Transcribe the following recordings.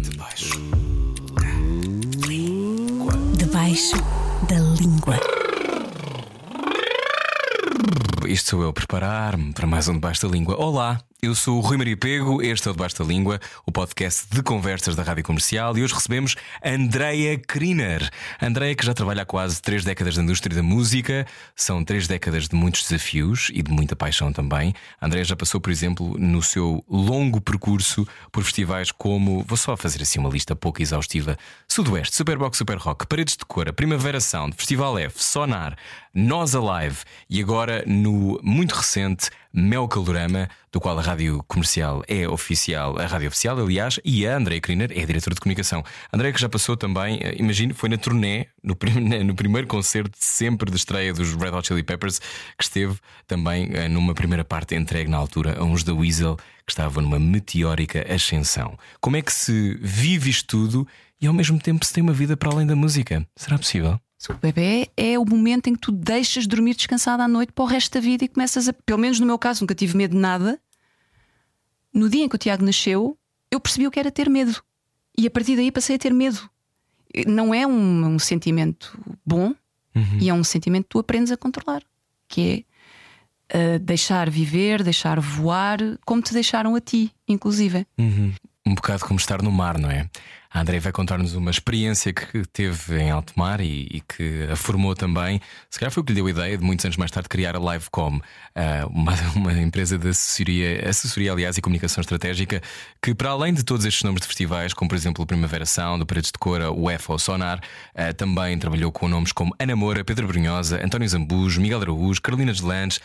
debaixo. Debaixo da língua. Isto sou eu preparar-me para mais um Debaixo da Língua. Olá, eu sou o Rui Maria Pego, este é o Debaixo da Língua, o podcast de conversas da Rádio Comercial e hoje recebemos Andreia Kriner. Andreia que já trabalha há quase três décadas na indústria da música, são três décadas de muitos desafios e de muita paixão também. Andreia já passou, por exemplo, no seu longo percurso por festivais como, vou só fazer assim uma lista pouco exaustiva: Sudoeste, Superbox Super Rock, Paredes de Cora, Primavera Sound, Festival F, Sonar, Nós Alive e agora no muito recente Mel Calorama, do qual a rádio comercial é oficial, a rádio oficial, aliás, e a Andrea Kriner é diretora de comunicação. Andrea que já passou também, eh, imagino, foi na turnê, no, prim no primeiro concerto sempre de estreia dos Red Hot Chili Peppers, que esteve também eh, numa primeira parte entregue na altura a uns da Weasel, que estavam numa meteórica ascensão. Como é que se vive isto tudo e ao mesmo tempo se tem uma vida para além da música? Será possível? O bebê é o momento em que tu deixas de dormir descansada à noite para o resto da vida e começas a. Pelo menos no meu caso, nunca tive medo de nada. No dia em que o Tiago nasceu, eu percebi o que era ter medo. E a partir daí passei a ter medo. Não é um, um sentimento bom Uhum. e é um sentimento que tu aprendes a controlar, que é uh, deixar viver, deixar voar, como te deixaram a ti, inclusive. Uhum. Um bocado como estar no mar, não é? A André vai contar-nos uma experiência que teve em alto mar e, e, que a formou também. Se calhar foi o que lhe deu a ideia de muitos anos mais tarde criar a Livecom, uh, uma, uma, empresa de assessoria, assessoria, aliás, e comunicação estratégica, que para além de todos estes nomes de festivais, como por exemplo o Primavera Sound, o Paredes de Cora, o EFA, Sonar, uh, também trabalhou com nomes como Ana Moura, Pedro Brunhosa, António Zambujo, Miguel Araújo, Carolina Deslandes.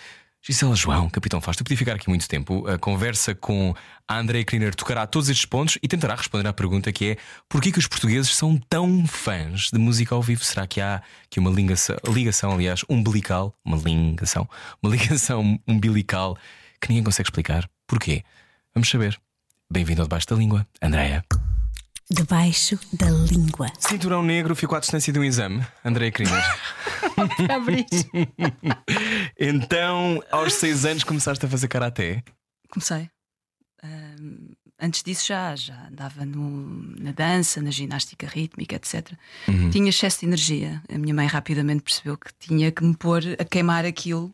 Gisela João, Capitão Fausto, eu podia ficar aqui muito tempo. A conversa com a Andrea Kriner tocará todos estes pontos e tentará responder à pergunta que é porquê que os portugueses são tão fãs de música ao vivo? Será que há aqui uma ligação, ligação aliás, umbilical, uma ligação, uma ligação umbilical que ninguém consegue explicar? Porquê? Vamos saber. Bem-vindo ao Debaixo da Língua, Andrea. Debaixo da língua. Cinturão negro ficou à distância de um exame, Andrea Kriner. então, aos seis anos começaste a fazer karaté? Comecei. Um, antes disso já, já andava no, na dança, na ginástica rítmica, etc. Uhum. Tinha excesso de energia. A minha mãe rapidamente percebeu que tinha que me pôr a queimar aquilo.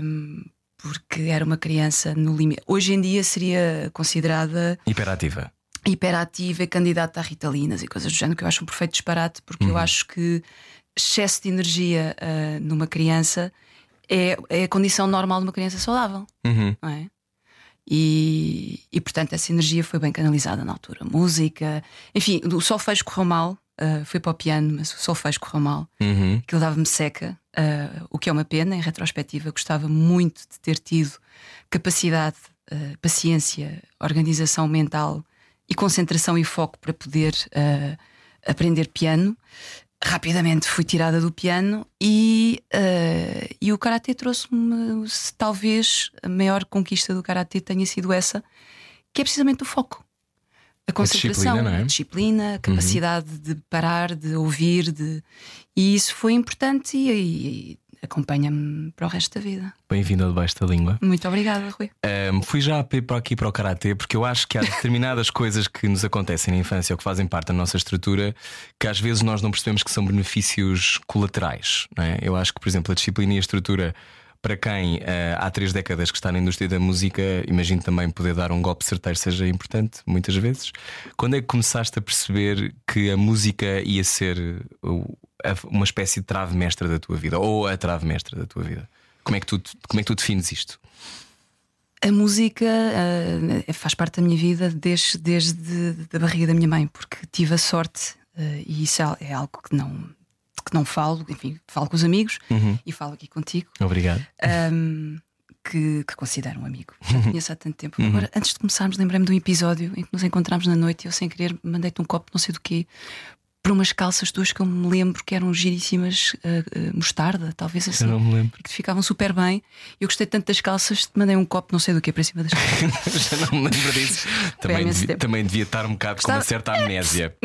Um, porque era uma criança no limite. Hoje em dia seria considerada hiperativa hiperativa e candidata a ritalinas e coisas do género, que eu acho um perfeito disparate, porque uhum. eu acho que excesso de energia uh, numa criança é, é, a condição normal de uma criança saudável. Uhum. Não é? E, e portanto essa energia foi bem canalizada na altura. Música, enfim, o solfejo correu mal, uh, fui para o piano, mas o solfejo correu mal, uhum. aquilo dava-me seca, uh, o que é uma pena, em retrospectiva, gostava muito de ter tido capacidade, uh, paciência, organização mental e concentração e foco para poder uh, aprender piano. Rapidamente fui tirada do piano e, uh, e o karatê trouxe-me, talvez a maior conquista do karatê tenha sido essa, que é precisamente o foco. A concentração, a disciplina, é? a, disciplina, a capacidade uhum. de parar, de ouvir, de... e isso foi importante e, e acompanha-me para o resto da vida. Bem-vindo ao Debaixo da Língua. Muito obrigada, Rui. Um, fui já para aqui para o Karatê porque eu acho que há determinadas coisas que nos acontecem na infância ou que fazem parte da nossa estrutura que às vezes nós não percebemos que são benefícios colaterais. É? Eu acho que, por exemplo, a disciplina e a estrutura. Para quem uh, há três décadas que está na indústria da música, imagino também poder dar um golpe certeiro seja importante, muitas vezes. Quando é que começaste a perceber que a música ia ser uma espécie de trave mestra da tua vida ou a trave mestra da tua vida? Como é que tu, como é que tu defines isto? A música uh, faz parte da minha vida desde, desde a barriga da minha mãe, porque tive a sorte, uh, e isso é, é algo que não, que não falo, enfim, falo com os amigos uhum. e falo aqui contigo. Obrigado. Um, que, que, considero um amigo. Já conheço há tanto tempo. Uhum. Agora, antes de começarmos, lembrei-me de um episódio em que nos encontramos na noite e eu, sem querer, mandei-te um copo, não sei do quê, para umas calças tuas que eu me lembro que eram giríssimas, uh, uh, mostarda, talvez assim. Eu não me lembro. Que ficavam super bem. Eu gostei tanto das calças, te mandei um copo, não sei do que, para cima das calças. Já não me lembro disso. também, devia, também devia estar um bocado Estava... com uma certa amnésia.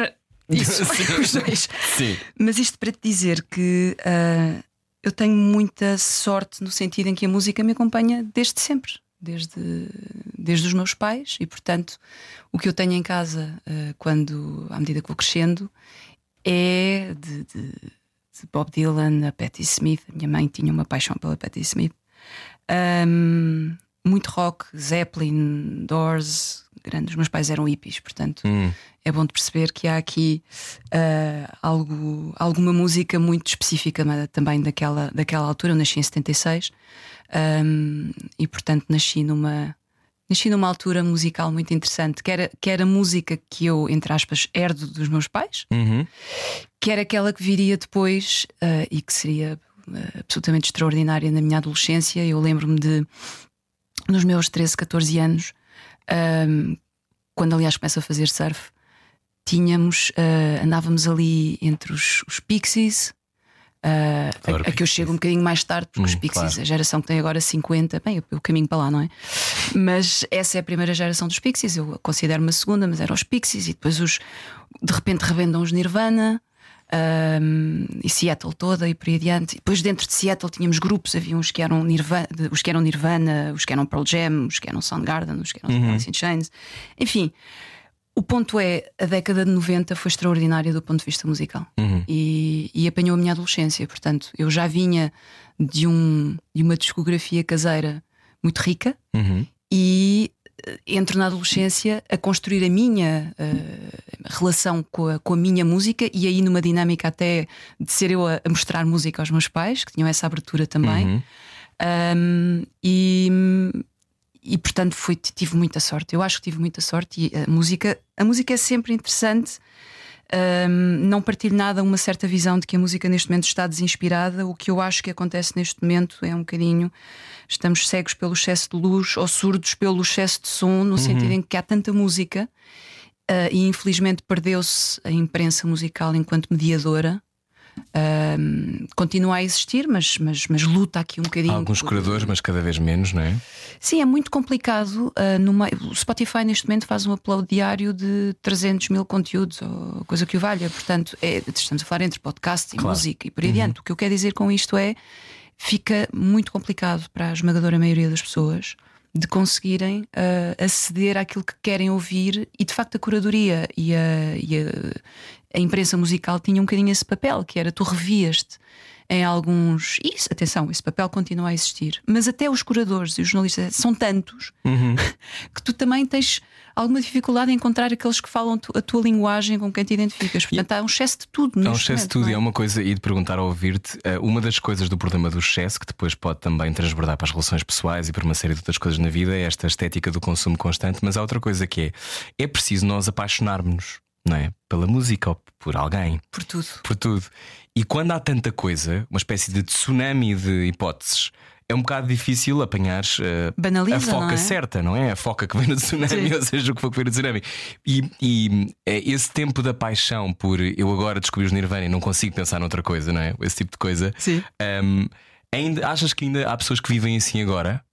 Isso, Sim. Sim. Mas isto para te dizer que uh, eu tenho muita sorte no sentido em que a música me acompanha desde sempre. Desde, desde os meus pais, e portanto o que eu tenho em casa uh, quando, à medida que vou crescendo, é de, de, de, Bob Dylan a Patti Smith. A minha mãe tinha uma paixão pela Patti Smith. Um, muito rock, Zeppelin, Doors, grande. Os meus pais eram hippies, portanto hum. é bom de perceber que há aqui uh, algo, alguma música muito específica também daquela, daquela altura. Eu nasci em 76 um, e, portanto, nasci numa. Nasci numa altura musical muito interessante, que era, que era a música que eu, entre aspas, herdo dos meus pais, uhum. que era aquela que viria depois uh, e que seria uh, absolutamente extraordinária na minha adolescência. Eu lembro-me de, nos meus 13, 14 anos, um, quando aliás começo a fazer surf, tínhamos, uh, andávamos ali entre os, os Pixies. Uh, a, a, que eu chego um bocadinho mais tarde, porque hum, os Pixies, claro. a geração que tem agora 50, bem, eu caminho para lá, não é? Mas essa é a primeira geração dos Pixies, eu considero uma segunda, mas eram os Pixies, e depois os de repente revendam os Nirvana, um, e Seattle toda e por aí adiante. E depois dentro de Seattle tínhamos grupos, havia uns que eram Nirvana, os que eram Nirvana, os que eram Pearl Jam, os que eram Soundgarden, os que eram uhum. Alice in Chains. Enfim, o ponto é, a década de 90 foi extraordinária do ponto de vista musical uhum. e, e, apanhou a minha adolescência. Portanto, eu já vinha de, um, de uma discografia caseira muito rica uhum. e entro na adolescência a construir a minha uh, relação com a, com a, minha música e aí numa dinâmica até de ser eu a, a mostrar música aos meus pais, que tinham essa abertura também. Uhum. Um, e, e portanto fui, tive muita sorte. Eu acho que tive muita sorte e a música, a música é sempre interessante. Um, não partilho nada uma certa visão de que a música neste momento está desinspirada. O que eu acho que acontece neste momento é um bocadinho estamos cegos pelo excesso de luz ou surdos pelo excesso de som, no uhum. sentido em que há tanta música uh, e infelizmente perdeu-se a imprensa musical enquanto mediadora. Uh, continua a existir, mas, mas, mas luta aqui um bocadinho. Há alguns curadores, mas cada vez menos, não é? Sim, é muito complicado. Uh, no meio... O Spotify neste momento faz um upload diário de 300 mil conteúdos, ou coisa que o valha. Portanto, é... estamos a falar entre podcast e claro. música e por aí uhum. adiante. O que eu quero dizer com isto é fica muito complicado para a esmagadora maioria das pessoas de conseguirem uh, aceder àquilo que querem ouvir e de facto a curadoria e a, e a, a imprensa musical tinha um bocadinho esse papel que era tu revias-te em alguns. Isso, atenção, esse papel continua a existir. Mas até os curadores e os jornalistas são tantos uhum. que tu também tens alguma dificuldade em encontrar aqueles que falam a tua linguagem com quem te identificas. Portanto, e... há um excesso de tudo. Há um excesso de tudo, é? e é uma coisa, e de perguntar ao ouvir-te, eh, uma das coisas do problema do excesso, que depois pode também transbordar para as relações pessoais e para uma série de outras coisas na vida, é esta estética do consumo constante. Mas há outra coisa que é: é preciso nós apaixonarmos-nos não é? Pela música ou por alguém. Por tudo. Por tudo. E quando há tanta coisa, uma espécie de tsunami de hipóteses, é um bocado difícil apanhar uh, a foca não é? certa, não é? A foca que vem no tsunami, Sim. ou seja, o que for que vem no tsunami. E, e é esse tempo da paixão por eu agora descobri os Nirvana e não consigo pensar noutra coisa, não é? Esse tipo de coisa. Sim. Um, ainda, achas que ainda há pessoas que vivem assim agora?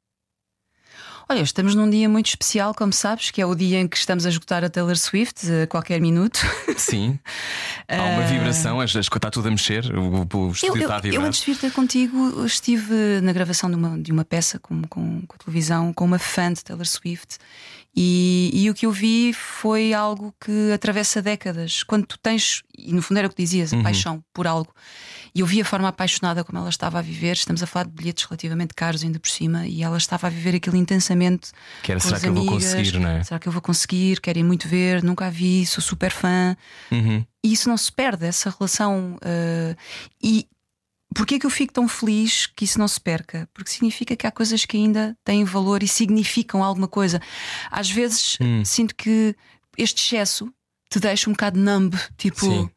Olha, estamos num dia muito especial, como sabes, que é o dia em que estamos a esgotar a Taylor Swift a qualquer minuto. Sim. Há uma vibração, a está tudo a mexer, o, o estúdio eu, está a vibrar. Eu, antes de vir ter contigo, estive na gravação de uma, de uma peça com, com, com a televisão, com uma fã de Taylor Swift. E, e, o que eu vi foi algo que atravessa décadas. Quando tu tens, e no fundo era o que dizias, a uhum. paixão por algo. E eu vi a forma apaixonada como ela estava a viver. Estamos a falar de bilhetes relativamente caros, ainda por cima, e ela estava a viver aquilo intensamente. Que era, será que amigas, eu vou conseguir, não é? Será que eu vou conseguir? Querem muito ver, nunca a vi, sou super fã. Uhum. E isso não se perde, essa relação. Uh, e Porquê é que eu fico tão feliz que isso não se perca? Porque significa que há coisas que ainda têm valor e significam alguma coisa. Às vezes hum. sinto que este excesso te deixa um bocado numb, tipo. Sim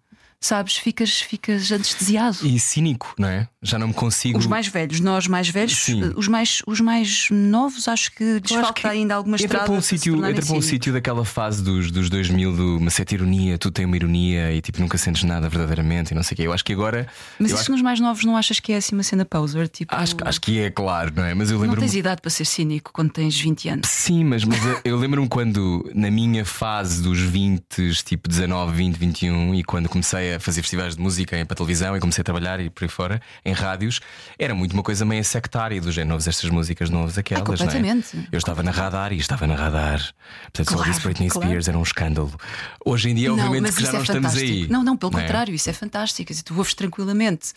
sabes, ficas, ficas anestesiado. E cínico, não é? Já não me consigo. Os mais velhos, nós mais velhos, Sim. os mais, os mais novos, acho que lhes falta que ainda alguma entra. Para um sítio, entra para um sítio daquela fase dos, dos 2000, de uma certa ironia, tu tens uma ironia e tipo nunca sentes nada verdadeiramente e não sei o quê. Eu acho que agora. Mas isso acho... nos mais novos não achas que é assim uma cena poser? Tipo... Acho, acho que é, claro, não é? Mas eu lembro. Não tens idade para ser cínico quando tens 20 anos. Sim, mas, mas eu, eu lembro-me quando, na minha fase dos 20, tipo 19, 20, 21, e quando comecei a fazer festivais de música para televisão e comecei a trabalhar e por aí fora, em rádios, era muito uma coisa meio sectária do género, novas estas músicas, novas aquelas. Ah, completamente. Não é? Eu estava na radar e estava na radar. Portanto, só Claro, disse Britney claro. Spears era um escândalo. Hoje em dia, obviamente, mas que já não é estamos aí. Não, não, pelo é? contrário, isso é fantástico. Dizer, tu ouves tranquilamente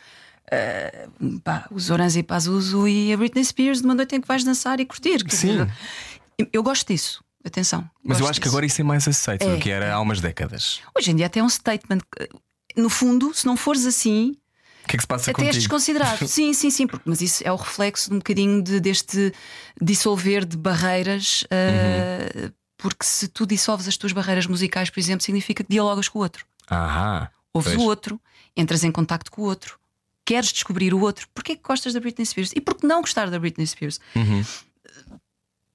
ah, pá, os Orange e Pazuzu e a Britney Spears de uma noite em que vais dançar e curtir. Sim. eu- eu gosto disso. Atenção. Mas eu acho que disso. agora isso é mais aceito do É, que era há umas décadas. Hoje em dia até é um statement. No fundo, se não fores assim, que é que se passa até és desconsiderado. sim, sim, sim, porque, mas isso é o reflexo de um bocadinho de- deste dissolver de barreiras. ah, Porque se tu dissolves as tuas barreiras musicais, por exemplo, significa que dialogas com o outro. Ahá. Ouves Pois. o outro, entras em contacto com o outro, queres descobrir o outro. Porquê que gostas da Britney Spears? E por que não gostar da Britney Spears? Uhum.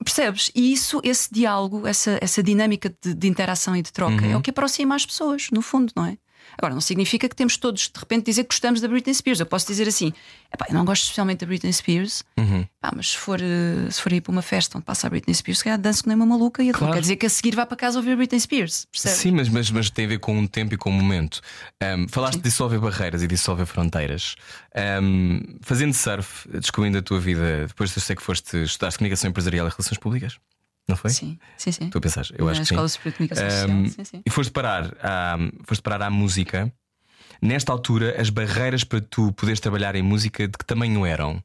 Percebes? E isso, esse diálogo, essa, essa dinâmica de, de interação e de troca Uhum. é o que aproxima as pessoas, no fundo, não é? Agora, não significa que temos todos de repente dizer que gostamos da Britney Spears. Eu posso dizer assim: "Epá, eu não gosto especialmente da Britney Spears, Uhum. pá, mas se for, eh, se for ir para uma festa onde passa a Britney Spears, se calhar danço que nem uma maluca e Claro. quer dizer que a seguir vá para casa ouvir a Britney Spears. Percebes? Sim, mas, mas, mas tem a ver com um tempo e com um momento. Ahm, falaste de dissolver barreiras e dissolver fronteiras. Ahm, fazendo surf, descobrindo a tua vida, depois eu sei que foste estudar comunicação empresarial e relações públicas, não foi? Sim, sim, sim. Tu a pensar, eu Na acho que sim. Escola Superior de Comunicação Social. Ahm, Sim, sim. E foste parar, à, foste parar à música. Nesta altura, as barreiras para tu poderes trabalhar em música de que tamanho eram?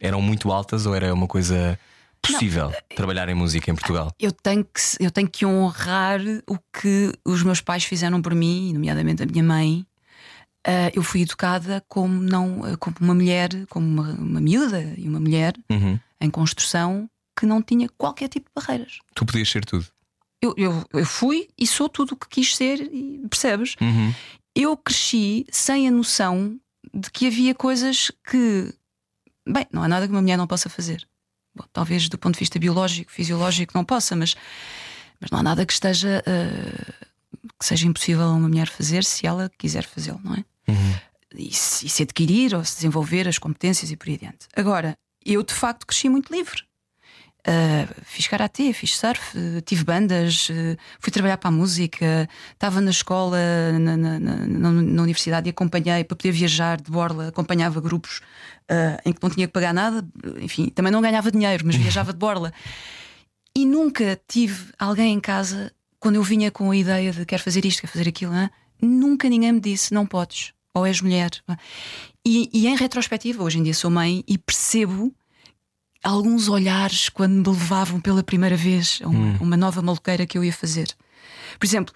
Eram muito altas ou era uma coisa possível trabalhar em música em Portugal? Eu tenho, que, eu tenho que honrar o que os meus pais fizeram por mim, nomeadamente a minha mãe. Ah, eu fui educada como, não, como uma mulher, como uma, uma miúda e uma mulher Uhum. em construção que não tinha qualquer tipo de barreiras. Tu podias ser tudo. Eu, eu, eu fui e sou tudo o que quis ser, e percebes? Uhum. Eu cresci sem a noção de que havia coisas que, bem, não há nada que uma mulher não possa fazer. Bom, talvez do ponto de vista biológico, fisiológico, não possa, mas, mas não há nada que esteja ah, que seja impossível a uma mulher fazer se ela quiser fazê-lo, não é? E, se, e se adquirir ou se desenvolver as competências e por aí adiante. Agora, eu de facto cresci muito livre. Uh, fiz karatê, fiz surf, tive bandas, uh, fui trabalhar para a música, estava na escola, na, na- na- na- universidade e acompanhei para poder viajar de borla, acompanhava grupos uh, em que não tinha que pagar nada, enfim, também não ganhava dinheiro, mas viajava de borla. E nunca tive alguém em casa, quando eu vinha com a ideia de quero fazer isto, quero fazer aquilo, hã? nunca ninguém me disse não podes, ou és mulher. E, e em retrospectiva, hoje em dia sou mãe e percebo alguns olhares quando me levavam pela primeira vez a uma, uma nova maluqueira que eu ia fazer. Por exemplo,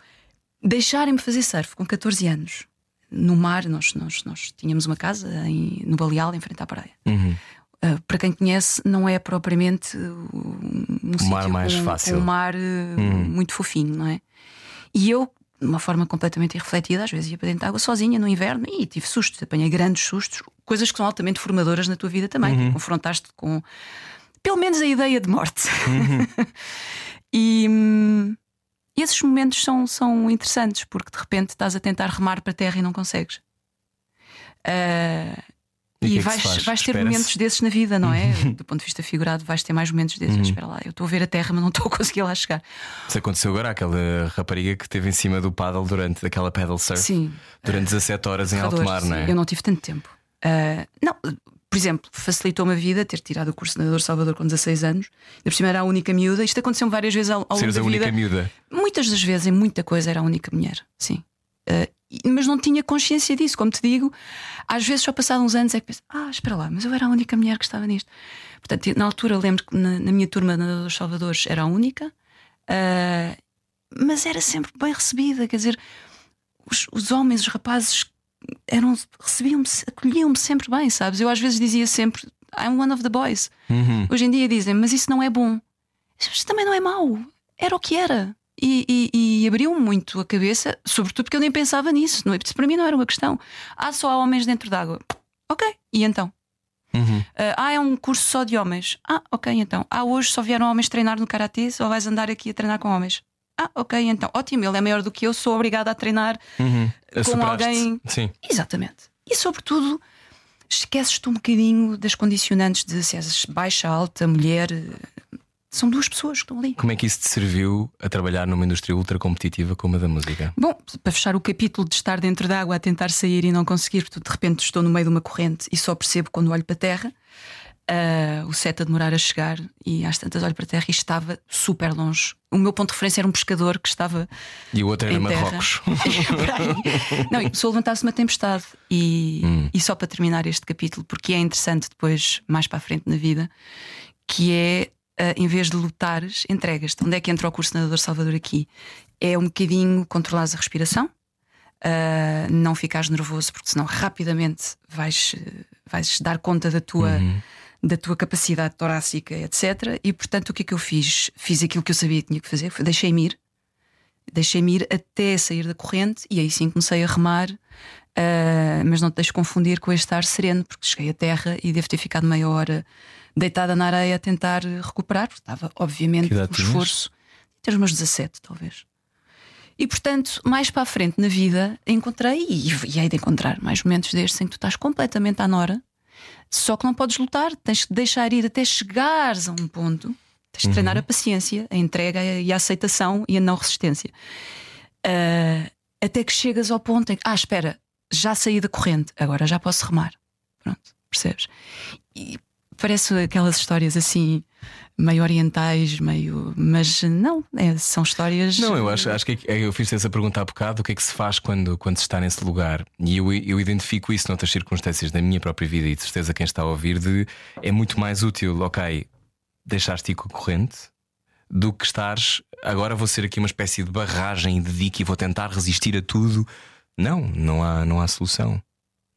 deixarem-me fazer surf com 14 anos no mar. Nós, nós, nós tínhamos uma casa em- no Baleal, em frente à praia. Uhum. Uh, para quem conhece, não é propriamente um, um mar sítio mais com, fácil. com um mar uh, muito fofinho, não é? E eu, de uma forma completamente irrefletida, às vezes ia para dentro de água sozinha no inverno e tive sustos, apanhei grandes sustos, coisas que são altamente formadoras na tua vida também. Confrontaste com pelo menos a ideia de morte. e hum, esses momentos são, são interessantes porque de repente estás a tentar remar para a terra e não consegues. Ah, E e é vais, vais ter momentos desses na vida, não é? Do ponto de vista figurado, vais ter mais momentos desses. Espera lá, eu estou a ver a terra, mas não estou a conseguir lá chegar. Isso aconteceu agora àquela rapariga que esteve em cima do paddle durante aquela paddle surf Sim. durante 17 horas em alto mar, não é? sim. Eu não tive tanto tempo. Ah, não, por exemplo, facilitou-me a vida ter tirado o curso de nadador Salvador com 16 anos. Ainda por cima era a única miúda. Isto aconteceu-me várias vezes ao, ao longo Seres da a única vida. miúda. Muitas das vezes, em muita coisa, era a única mulher, sim. E- mas não tinha consciência disso, como te digo. Às vezes, só passado uns anos, é que penso: ah, espera lá, mas eu era a única mulher que estava nisto. Portanto, na altura, lembro que na, na minha turma de nadadores Salvadores era a única, ah, mas era sempre bem recebida. Quer dizer, os, os homens, os rapazes, eram recebiam-me, acolhiam-me sempre bem, sabes? Eu às vezes dizia sempre: I'm one of the boys. Uhum. Hoje em dia dizem, mas isso não é bom. Mas também não é mau. Era o que era. E, e, e abriu-me muito a cabeça, sobretudo porque eu nem pensava nisso. Não, isso para mim não era uma questão. Ah, só há homens dentro d'água. Ok, e então? Uhum. Ah, ah, é um curso só de homens. Ah, ok, então. Ah, hoje só vieram homens treinar no karatê, só vais andar aqui a treinar com homens. Ah, ok, então. Ótimo, ele é maior do que eu, sou obrigada a treinar Uhum. com Superaste. alguém. Sim. Exatamente. E sobretudo, esqueces-te um bocadinho das condicionantes de se és baixa, alta, mulher. São duas pessoas que estão ali. Como é que isso te serviu a trabalhar numa indústria ultra competitiva como a da música? Bom, para fechar o capítulo de estar dentro da água a tentar sair e não conseguir, porque de repente estou no meio de uma corrente e só percebo quando olho para a terra. Uh, o set a demorar a chegar e às tantas olho para a terra e estava super longe. O meu ponto de referência era um pescador que estava. E o outro era. Marrocos. não, e começou a levantar-se uma tempestade. E, Hum. e só para terminar este capítulo, porque é interessante depois, mais para a frente na vida, que é em vez de lutares, entregas-te. Onde é que entra o curso de nadador Salvador aqui? É um bocadinho controlares a respiração, ah, não ficares nervoso, porque senão rapidamente vais, eh, vais dar conta da tua, da tua capacidade torácica, etc. E portanto, o que é que eu fiz? Fiz aquilo que eu sabia que tinha que fazer, deixei-me ir, deixei-me ir até sair da corrente e aí sim comecei a remar. ah, mas não te deixes confundir com este estar sereno, porque cheguei à terra e devo ter ficado meia hora deitada na areia a tentar recuperar, porque estava, obviamente, um esforço. Ter os meus 17, talvez. E portanto, mais para a frente na vida, encontrei e, e hei de encontrar mais momentos destes em que tu estás completamente à nora, só que não podes lutar, tens que deixar ir até chegares a um ponto, tens de treinar a paciência, a entrega e a aceitação e a não resistência. Ah, até que chegas ao ponto em que, ah, espera, já saí da corrente, agora já posso remar. Pronto, percebes? E parece aquelas histórias assim, meio orientais, meio. Mas não, é, são histórias. Não, eu acho, acho que é- eu fiz essa pergunta há bocado: o que é que se faz quando, quando se está nesse lugar? E eu, eu identifico isso noutras circunstâncias da minha própria vida e de certeza quem está a ouvir de é muito mais útil, ok, deixaste ir com a corrente do que estares agora vou ser aqui uma espécie de barragem de dique e vou tentar resistir a tudo. Não, não há, não há solução.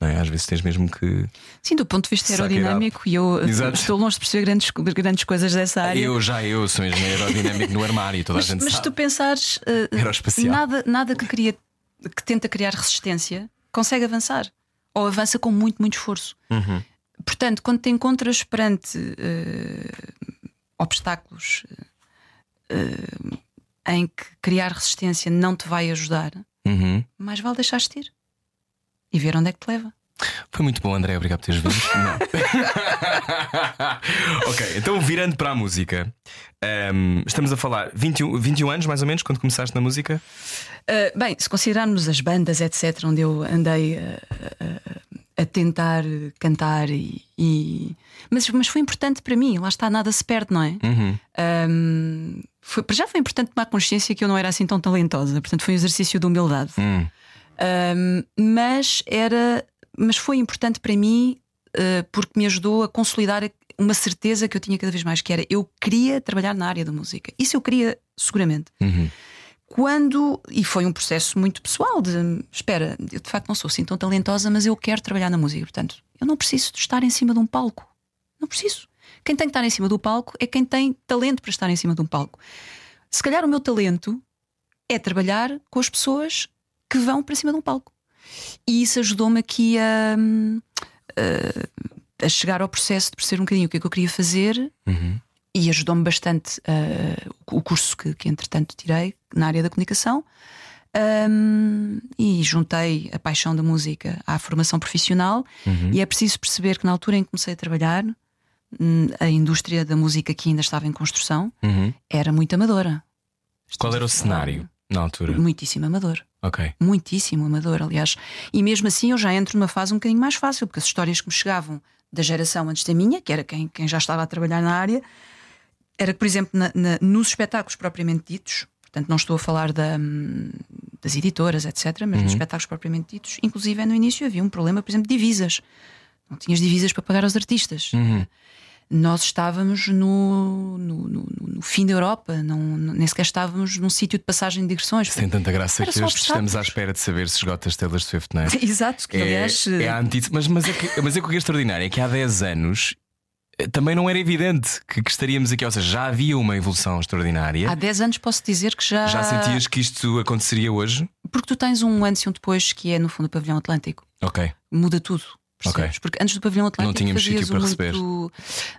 É? Às vezes tens mesmo que. Sim, do ponto de vista aerodinâmico, e eu uh, Exato. estou longe de perceber grandes, grandes coisas dessa área. Eu já eu sou mesmo aerodinâmico no armário, toda mas, a gente mas se sabe. tu pensares, uh, nada, nada que, cria, que tenta criar resistência consegue avançar. Ou avança com muito, muito esforço. Uhum. Portanto, quando te encontras perante uh, obstáculos uh, em que criar resistência não te vai ajudar, Uhum. mais vale deixar-te ir e ver onde é que te leva. Foi muito bom, André, obrigado por teres vindo. Ok, então virando para a música, ehm, estamos a falar 21, 21 anos mais ou menos quando começaste na música? Uh, bem, se considerarmos as bandas, etc., onde eu andei uh, uh, a tentar cantar e. e- Mas, mas foi importante para mim, lá está, nada se perde, não é? Uhum. Um, foi, para já foi importante tomar consciência que eu não era assim tão talentosa, portanto foi um exercício de humildade. Hum. Um, mas era, mas foi importante para mim uh, porque me ajudou a consolidar uma certeza que eu tinha cada vez mais, que era eu queria trabalhar na área da música. Isso eu queria seguramente. Uhum. Quando, e foi um processo muito pessoal de espera, eu de facto não sou assim tão talentosa, mas eu quero trabalhar na música, portanto, eu não preciso de estar em cima de um palco. Não preciso. Quem tem que estar em cima do palco é quem tem talento para estar em cima de um palco. Se calhar o meu talento é trabalhar com as pessoas que vão para cima de um palco. E isso ajudou-me aqui a, hum, a, a chegar ao processo de perceber um bocadinho o que é que eu queria fazer Uhum. e ajudou-me bastante uh, o curso que, que entretanto tirei na área da comunicação. Um, e juntei a paixão da música à formação profissional, Uhum. e é preciso perceber que na altura em que comecei a trabalhar, hum, a indústria da música que ainda estava em construção Uhum. era muito amadora. Qual era o cenário na altura? Muitíssimo amador. Ok. Muitíssimo amador, aliás. E mesmo assim eu já entro numa fase um bocadinho mais fácil, porque as histórias que me chegavam da geração antes da minha, que era quem, quem já estava a trabalhar na área, era que, por exemplo, na- na- nos espetáculos propriamente ditos, portanto, não estou a falar da, hum, das editoras, etc., mas nos espetáculos propriamente ditos, inclusive no início havia um problema, por exemplo, de divisas. Não tinhas divisas para pagar aos artistas. Uhum. Nós estávamos no, no, no- no fim da Europa, não, nem sequer estávamos num sítio de passagem de digressões. Tem tanta graça que hoje estamos à espera de saber se esgota as Taylor Swift, não é? Exato, que É, aliás. é a antítese, mas, mas, é que, mas é que o que é extraordinário é que há 10 anos eh, também não era evidente que, que estaríamos aqui, ou seja, já havia uma evolução extraordinária. Há 10 anos posso dizer que já. Já sentias que isto aconteceria hoje? Porque tu tens um antes e um depois que é no fundo o pavilhão Atlântico. Ok. Muda tudo. Percebes? Ok. Porque antes do pavilhão Atlântico Não tínhamos sítio para muito...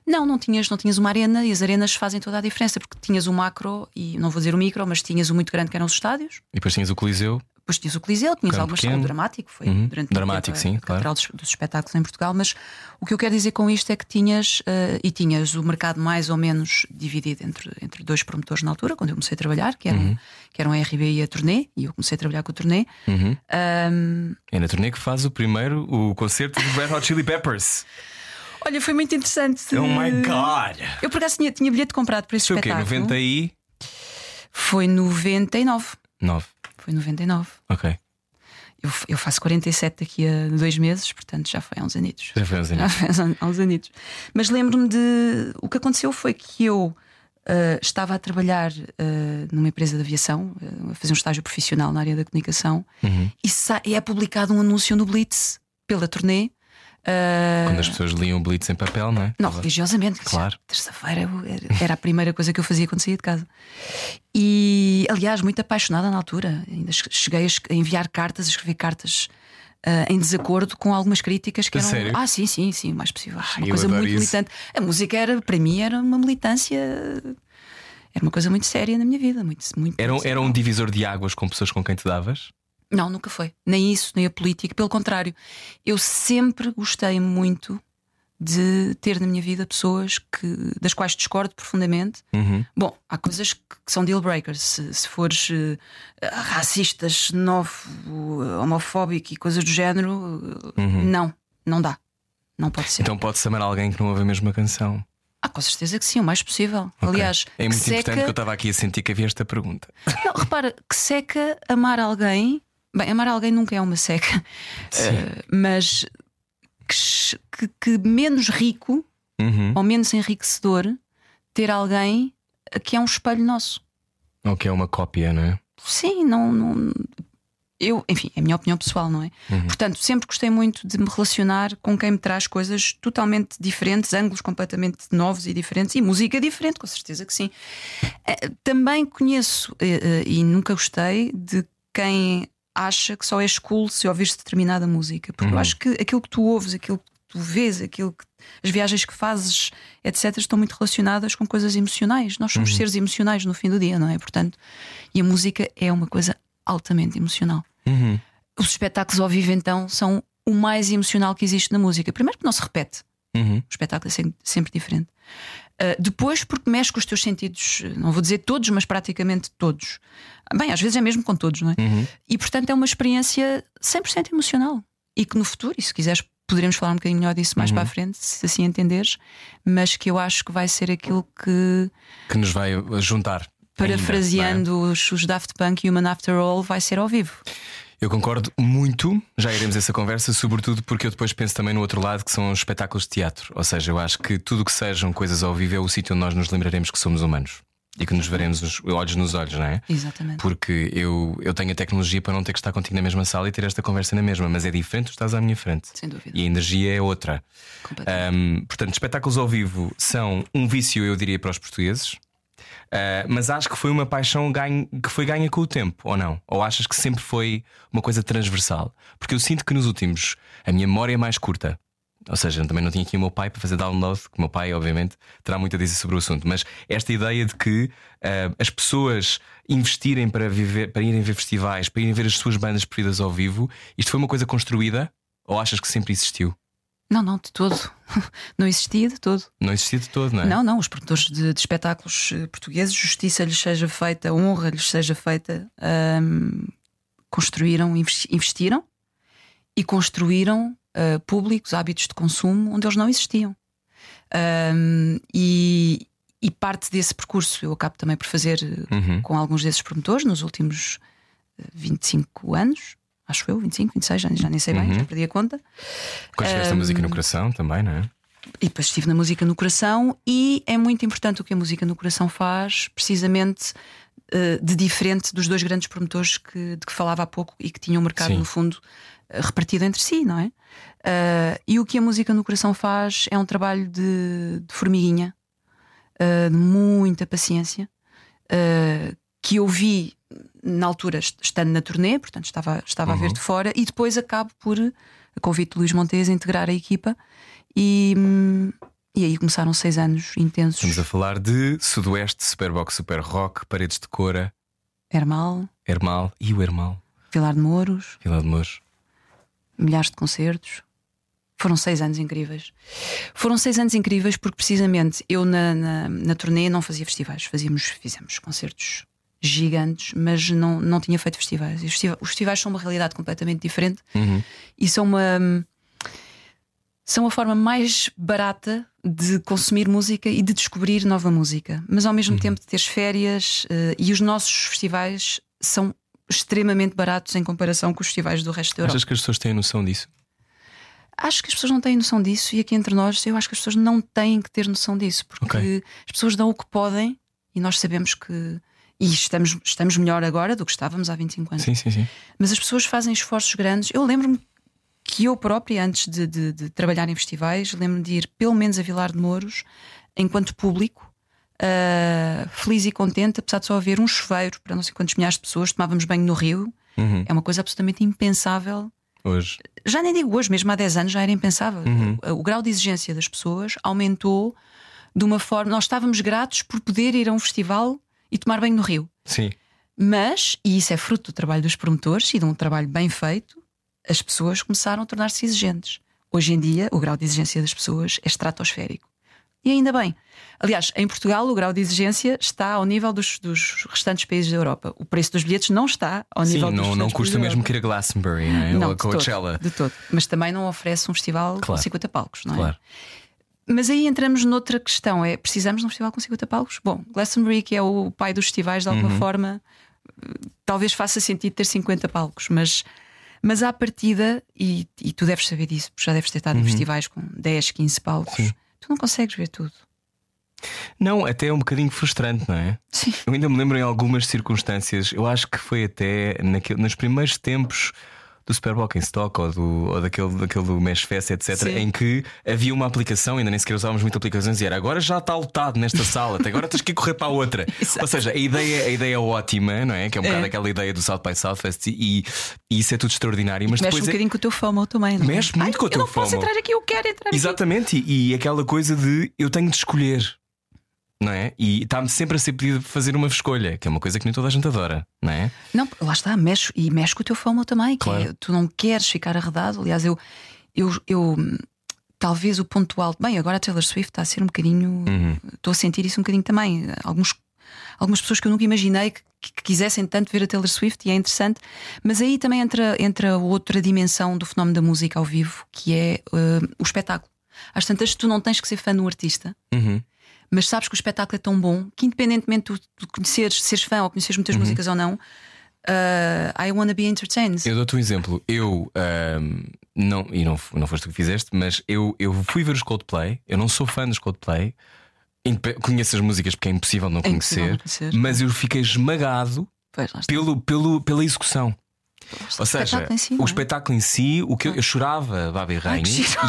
Não, não tinhas, não tinhas uma arena e as arenas fazem toda a diferença, porque tinhas o macro e não vou dizer o micro, mas tinhas o muito grande que eram os estádios. E depois tinhas o Coliseu. Depois tinhas o Coliseu, tinhas Campo algumas pequeno. o dramático, foi Uhum. durante Dramático, tempo, sim, a claro. dos, dos espetáculos em Portugal. Mas o que eu quero dizer com isto é que tinhas eh, e tinhas o mercado mais ou menos dividido entre, entre dois promotores na altura, quando eu comecei a trabalhar, que eram, Uhum. que eram a RB e a Turnê, e eu comecei a trabalhar com a Turnê. Uhum. Ahm, É na turnê que faz o primeiro o concerto dos Red Hot Chili Peppers. olha, foi muito interessante. Oh my God! Eu por acaso tinha, tinha bilhete comprado para esse Foi o quê? espetáculo. 90 e. Foi 99. 9. Foi 99. Ok. Eu, eu faço 47 daqui a dois meses, portanto já foi há uns anitos. Já foi uns Já anos. foi há uns- há anitos. Mas lembro-me de. O que aconteceu foi que eu ah, estava a trabalhar ah, numa empresa de aviação, ah, a fazer um estágio profissional na área da comunicação, Uhum. e, e é publicado um anúncio no Blitz pela turnê. Ah, Quando as pessoas liam o Blitz em papel, não é? não, religiosamente. Claro. Terça-feira era- a primeira coisa que eu fazia quando saía de casa. E, aliás, muito apaixonada na altura. Ainda che- cheguei a enviar cartas, a escrever cartas ah, em desacordo com algumas críticas que eram. sério? Ah, sim, sim, sim, o mais possível. Uma eu coisa muito isso. militante. A música era, para mim, era uma militância. Era uma coisa muito séria na minha vida. Muito, muito, Era, era um divisor de águas com pessoas com quem te davas? Não, nunca foi. Nem isso, nem a política. Pelo contrário, eu sempre gostei muito de ter na minha vida pessoas que, das quais discordo profundamente. Uhum. Bom, há coisas que que são deal breakers. Se, se fores eh, racista, xenófobo, homofóbico e coisas do género, eh, não, não dá. Não pode ser. Então pode-se amar alguém que não ouve a mesma canção. Ah, com certeza que sim, o mais possível. Ok. Aliás, é que muito importante seca... que eu estava aqui a sentir que havia esta pergunta. Não, repara, que seca amar alguém. Bem, amar alguém nunca é uma seca, Eh, mas que, que- menos rico Uhum. ou menos enriquecedor ter alguém que é um espelho nosso. Ou que é uma cópia, não é? Sim, não. não- eu, enfim, é a minha opinião pessoal, não é? Portanto, sempre gostei muito de me relacionar com quem me traz coisas totalmente diferentes, ângulos completamente novos e diferentes, e música diferente, com certeza que sim. Eh, Também conheço eh, e nunca gostei de quem acha que só és cool se ouvires determinada música, porque eu acho que aquilo que tu ouves, aquilo que tu vês, aquilo que as viagens que fazes, etc., estão muito relacionadas com coisas emocionais. Nós somos seres emocionais no fim do dia, não é? Portanto, e a música é uma coisa altamente emocional. Uhum. Os espetáculos ao vivo, então, são o mais emocional que existe na música. Primeiro, porque não se repete. Uhum. O espetáculo é sempre, sempre diferente. Uh, depois, porque mexe com os teus sentidos, não vou dizer todos, mas praticamente todos. Bem, às vezes é mesmo com todos, não é? Uhum. E portanto é uma experiência 100% emocional. E que no futuro, e se quiseres, poderemos falar um bocadinho melhor disso mais para a frente, se assim entenderes, mas que eu acho que vai ser aquilo que, Que nos vai juntar. ainda, parafraseando os, os Daft Punk Human After All, vai ser ao vivo. Eu concordo muito, já iremos a essa conversa, sobretudo porque eu depois penso também no outro lado que são os espetáculos de teatro. Ou seja, eu acho que tudo que sejam coisas ao vivo é o sítio onde nós nos lembraremos que somos humanos e que nos veremos os olhos nos olhos, não é? Exatamente. Porque eu, eu tenho a tecnologia para não ter que estar contigo na mesma sala e ter esta conversa na mesma, mas é diferente, tu estás à minha frente. Sem dúvida. E a energia é outra. Completamente. Um, portanto, espetáculos ao vivo são um vício, eu diria, para os portugueses. Uh, mas acho que foi uma paixão ganho- que foi ganha com o tempo, ou não? Ou achas que sempre foi uma coisa transversal? Porque eu sinto que nos últimos a minha memória é mais curta. Ou seja, também não tinha aqui o meu pai para fazer download, que o meu pai, obviamente, terá muito a dizer sobre o assunto. Mas esta ideia de que uh, as pessoas investirem para, viver, para irem ver festivais, para irem ver as suas bandas preferidas ao vivo, isto foi uma coisa construída? Ou achas que sempre existiu? Não, não, de todo. Não existia de todo. Não existia de todo, não é? Não, não, os produtores de, de espetáculos eh, portugueses, justiça lhes seja feita, honra lhes seja feita, construíram, investi- investiram e construíram ah, públicos, hábitos de consumo onde eles não existiam. Ahm, e, e parte desse percurso eu acabo também por fazer eh, Uhum. com alguns desses promotores nos últimos eh, 25 anos, acho eu, 25, 26, já, já nem sei bem, Uhum. já perdi a conta. Quando estiveste a música no coração também, não é? E depois estive na música no coração, e é muito importante o que a música no coração faz, precisamente eh, de diferente dos dois grandes promotores que, de que falava há pouco e que tinham o mercado, Sim. no fundo, eh, repartido entre si, não é? Eh, e o que a música no coração faz é um trabalho de, de formiguinha, de muita paciência, que eu vi na altura, est- estando na turnê, portanto estava, estava a ver de fora, e depois acabo por, a convite de Luís Montes, integrar a equipa. E, e aí começaram seis anos intensos. Estamos a falar de Sudoeste, Superbox, Super Rock, Paredes de Cora, Hermal, Hermal e o Hermal. Vilar de Mouros, Vila de Mouros. milhares de concertos. Foram seis anos incríveis. Foram seis anos incríveis porque precisamente eu na, na, na turnê não fazia festivais. Fazíamos, fizemos concertos gigantes, mas não, não tinha feito festivais. Os festiva- os festivais são uma realidade completamente diferente e são uma são a forma mais barata de consumir música e de descobrir nova música, mas ao mesmo tempo de teres férias eh, e os nossos festivais são extremamente baratos em comparação com os festivais do resto da Europa. Achas que as pessoas têm noção disso? Acho que as pessoas não têm noção disso e aqui entre nós eu acho que as pessoas não têm que ter noção disso porque Ok. as pessoas dão o que podem e nós sabemos que e estamos, estamos melhor agora do que estávamos há 25 anos. Sim, sim, sim. Mas as pessoas fazem esforços grandes. Eu lembro-me que eu própria, antes de, de- de trabalhar em festivais, lembro-me de ir pelo menos a Vilar de Mouros, enquanto público, ah, feliz e contente, apesar de só haver um chuveiro para não sei quantos milhares de pessoas, tomávamos banho no rio. Uhum. É uma coisa absolutamente impensável. Hoje. Já nem digo hoje, mesmo há 10 anos já era impensável. O, o grau de exigência das pessoas aumentou de uma forma. Nós estávamos gratos por poder ir a um festival e tomar banho no rio. Sim. Mas, e isso é fruto do trabalho dos promotores e de um trabalho bem feito, as pessoas começaram a tornar-se exigentes. Hoje em dia, o grau de exigência das pessoas é estratosférico. E ainda bem. Aliás, em Portugal, o grau de exigência está ao nível dos, dos restantes países da Europa. O preço dos bilhetes não está ao Sim, nível dos não, não custa mesmo que ir a Glastonbury não é? Não, ou a de todo, Coachella. de todo. Mas também não oferece um festival Claro. com 50 palcos, não é? Claro. Mas aí entramos noutra questão: é precisamos de um festival com 50 palcos? Bom, Glastonbury, que é o pai dos festivais, de alguma forma, eh, talvez faça sentido ter 50 palcos, mas, mas à partida, e, e tu deves saber disso, porque já deves ter estado em festivais com 10, 15 palcos, tu não consegues ver tudo. Não, até é um bocadinho frustrante, não é? Sim. Eu ainda me lembro em algumas circunstâncias, eu acho que foi até naquele, nos primeiros tempos do Superbock em Stock ou, do, ou daquele, daquele do Mesh Fest, etc., Sim. em que havia uma aplicação, ainda nem sequer usávamos muito aplicações, e era agora já está lotado nesta sala, até agora tens que correr para a outra. Ou seja, a ideia, a ideia é ótima, não é? Que é um bocado É. aquela ideia do South by Southwest e, e isso é tudo extraordinário, mas Mexe um depois é- bocadinho com o teu FOMO também, não é? Mexe muito Ai, com o teu Eu não posso FOMO. entrar aqui, eu quero entrar aqui. Exatamente, e, e aquela coisa de eu tenho de escolher, não é? E está-me sempre a ser pedido fazer uma escolha, que é uma coisa que nem toda a gente adora, não é? Não, lá está, mexe, e mexe com o teu FOMO também, que Claro. é, tu não queres ficar arredado. Aliás, eu, eu, eu talvez o ponto alto. Bem, agora a Taylor Swift está a ser um bocadinho. Uhum. Estou a sentir isso um bocadinho também. Alguns, algumas pessoas que eu nunca imaginei que, que quisessem tanto ver a Taylor Swift e é interessante. Mas aí também entra, entra outra dimensão do fenómeno da música ao vivo, que é eh, o espetáculo. Às tantas, tu não tens que ser fã do artista. Uhum. Mas sabes que o espetáculo é tão bom que, independentemente de conheceres, seres fã ou conheceres muitas músicas ou não, uh, I wanna be entertained. Eu dou-te um exemplo. Eu, ahm, não, e não, não foste tu que fizeste, mas eu, eu fui ver os Coldplay. Eu não sou fã dos Coldplay. Conheço as músicas porque é impossível não É impossível conhecer, não conhecer. mas eu fiquei esmagado pelo, pelo, pela execução. Ou seja, si, o é? espetáculo em si, o que eu, eu chorava, Babi Rainha,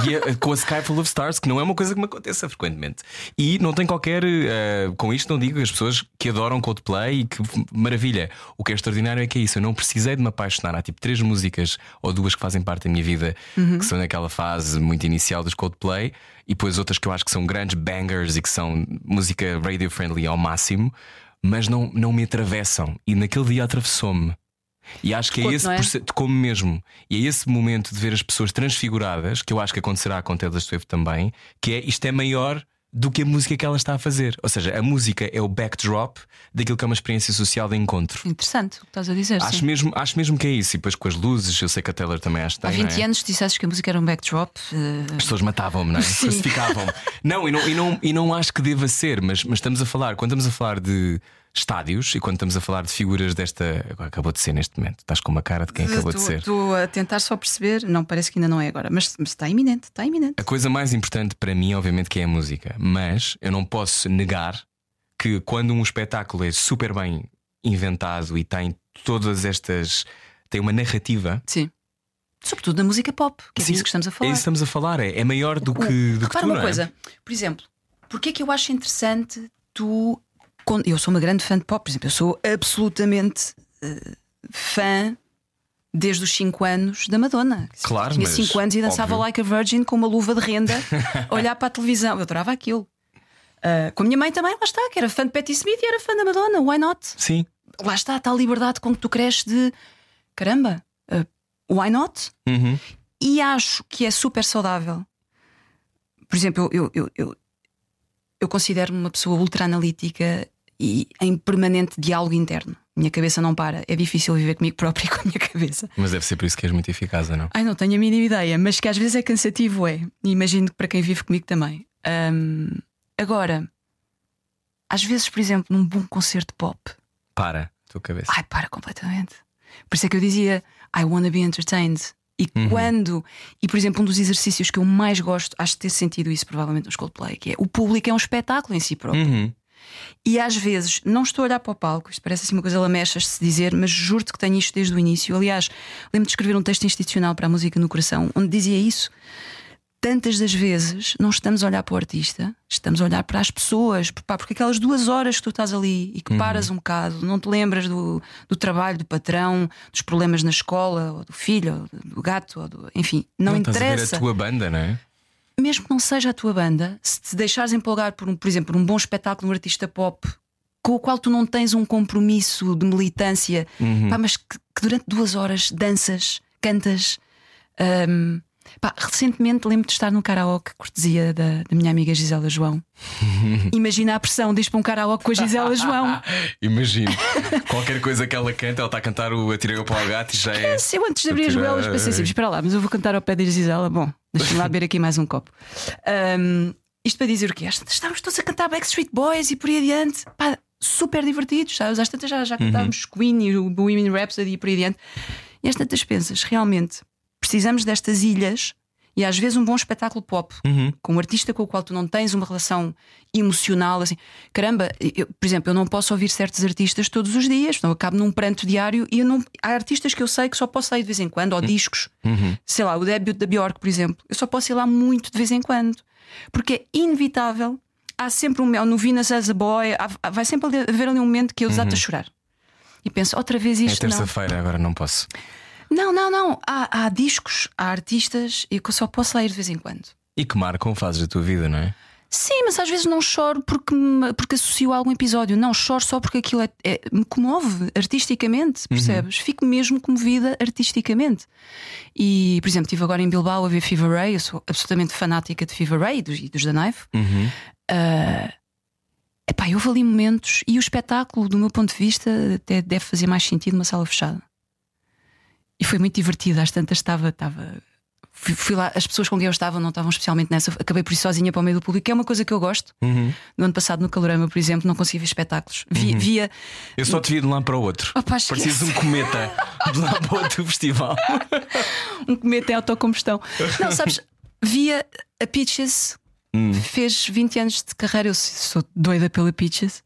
e a- com a Sky Full of Stars, que não é uma coisa que me aconteça frequentemente. E não tem qualquer. eh, com isto, não digo as pessoas que adoram Coldplay e que maravilha. O que é extraordinário é que é isso. Eu não precisei de me apaixonar. Há tipo três músicas ou duas que fazem parte da minha vida Uhum. que são naquela fase muito inicial dos Coldplay, e depois outras que eu acho que são grandes bangers e que são música radio friendly ao máximo, mas não, não me atravessam. E naquele dia atravessou-me. E acho que é esse é? como mesmo. E é esse momento de ver as pessoas transfiguradas, que eu acho que acontecerá com Taylor Swift também, que é isto é maior do que a música que ela está a fazer. Ou seja, a música é o backdrop daquilo que é uma experiência social de encontro. Interessante o que estás a dizer. Acho sim. mesmo, acho mesmo que é isso. E depois com as luzes, eu sei que a Taylor também acho que Há tem. 20 não é? anos dissesses que a música era um backdrop. eh, As pessoas matavam-me, não é? Crucificavam-me. Não e, não, e, não, e não acho que deva ser, mas, mas estamos a falar, quando estamos a falar de estádios e quando estamos a falar de figuras desta. Acabou de ser neste momento. Estás com uma cara de quem acabou de ser. Estou a tentar só perceber. Não, parece que ainda não é agora. Mas, mas está iminente, está iminente. A coisa mais importante para mim, obviamente, que é a música, mas eu não posso negar que quando um espetáculo é super bem inventado e tem todas estas. tem uma narrativa. Sim. Sobretudo na música pop, que é Sim, disso que estamos a É falar. isso que estamos a falar, é, é maior do que, do que repara tu, uma é? coisa, por exemplo, porque é que eu acho interessante tu. Eu sou uma grande fã de pop, por exemplo, eu sou absolutamente eh, fã desde os 5 anos da Madonna. Claro, Tinha mas 5 anos e dançava óbvio. like a virgin com uma luva de renda, a olhar para a televisão. Eu adorava aquilo. Ah, com a minha mãe também, lá está, que era fã de Patti Smith e era fã da Madonna, why not? Sim. Lá está, a tal liberdade com que tu cresces de caramba, uh, why not? Uhum. E acho que é super saudável. Por exemplo, eu, eu, eu, eu considero-me uma pessoa ultra analítica e em permanente diálogo interno. Minha cabeça não para. É difícil viver comigo própria e com a minha cabeça. Mas deve ser por isso que és muito eficaz, não? Ai, não tenho a mínima ideia, mas que às vezes é cansativo, é. E imagino que para quem vive comigo também. Agora, às vezes, por exemplo, num bom concerto pop, Para, a tua cabeça. ai, para completamente. Por isso é que eu dizia I wanna be entertained. E quando, e por exemplo, um dos exercícios que eu mais gosto, acho de ter sentido isso provavelmente nos Coldplay, que é o público é um espetáculo em si próprio. Uhum. E às vezes não estou a olhar para o palco, isto parece assim uma coisa lamechas de se dizer, mas juro-te que tenho isto desde o início. Aliás, lembro de escrever um texto institucional para a música no coração, onde dizia isso. Tantas das vezes não estamos a olhar para o artista, estamos a olhar para as pessoas, porque aquelas duas horas que tu estás ali e que paras um bocado, não te lembras do, do trabalho, do patrão, dos problemas na escola, ou do filho, ou do gato, ou do, enfim, não, estás a ver interessa a tua banda, não é? Mesmo que não seja a tua banda, se te deixares empolgar por, um, por exemplo, por um bom espetáculo, um artista pop com o qual tu não tens um compromisso de militância, pá, mas que, que durante duas horas danças, cantas. hum, pá, recentemente lembro de estar no karaoke, cortesia da, da minha amiga Gisela João. Imagina a pressão de ir para um karaoke com a Gisela João. Imagino. Qualquer coisa que ela canta, ela está a cantar o Atirei o para o gato e já é. Se eu antes de abrir as goelas pensei assim, espera lá, mas eu vou cantar ao pé da Gisela. Bom, deixa-me lá beber aqui mais um copo. Ahm, isto para dizer o quê? Estávamos todos a cantar Backstreet Boys e por aí adiante. Pá, super divertidos, sabes? Às tantas já, já cantávamos Queen e o Bohemian Rhapsody e por aí adiante. E às tantas pensas, realmente, precisamos destas ilhas e às vezes um bom espetáculo pop com um artista com o qual tu não tens uma relação emocional assim. Caramba, eu, por exemplo, eu não posso ouvir certos artistas todos os dias, não acabo num pranto diário e eu não. Há artistas que eu sei que só posso sair de vez em quando, ou discos, sei lá, o debut da Bjork, por exemplo, eu só posso ir lá muito de vez em quando, porque é inevitável. Há sempre um no Venus as a Boy, há- vai sempre haver ali um momento que eu desato a chorar. E penso, outra vez É isto. não. terça-feira, agora não posso. Não, não, não. Há, há discos, há artistas e que eu só posso ler de vez em quando. E que marcam fases da tua vida, não é? Sim, mas às vezes não choro porque, porque associo a algum episódio. Não, choro só porque aquilo é, é- me comove artisticamente, percebes? Fico mesmo comovida artisticamente. E, por exemplo, estive agora em Bilbao a ver Fever Ray. Eu sou absolutamente fanática de Fever Ray e dos, dos The Knife. Ah, epá, houve ali momentos e o espetáculo, do meu ponto de vista, até deve fazer mais sentido numa sala fechada. E foi muito divertido. Às tantas estava. estava fui, fui lá, as pessoas com quem eu estava não estavam especialmente nessa. Acabei por ir sozinha para o meio do público, que é uma coisa que eu gosto. No ano passado, no Calorama, por exemplo, não conseguia ver espetáculos. Vi- Via. Eu só te vi de um lado para o outro. Preciso de um cometa de lá para o outro festival. um cometa em autocombustão. Não, sabes, via a Peaches, Hum. fez 20 anos de carreira. Eu sou doida pela Peaches.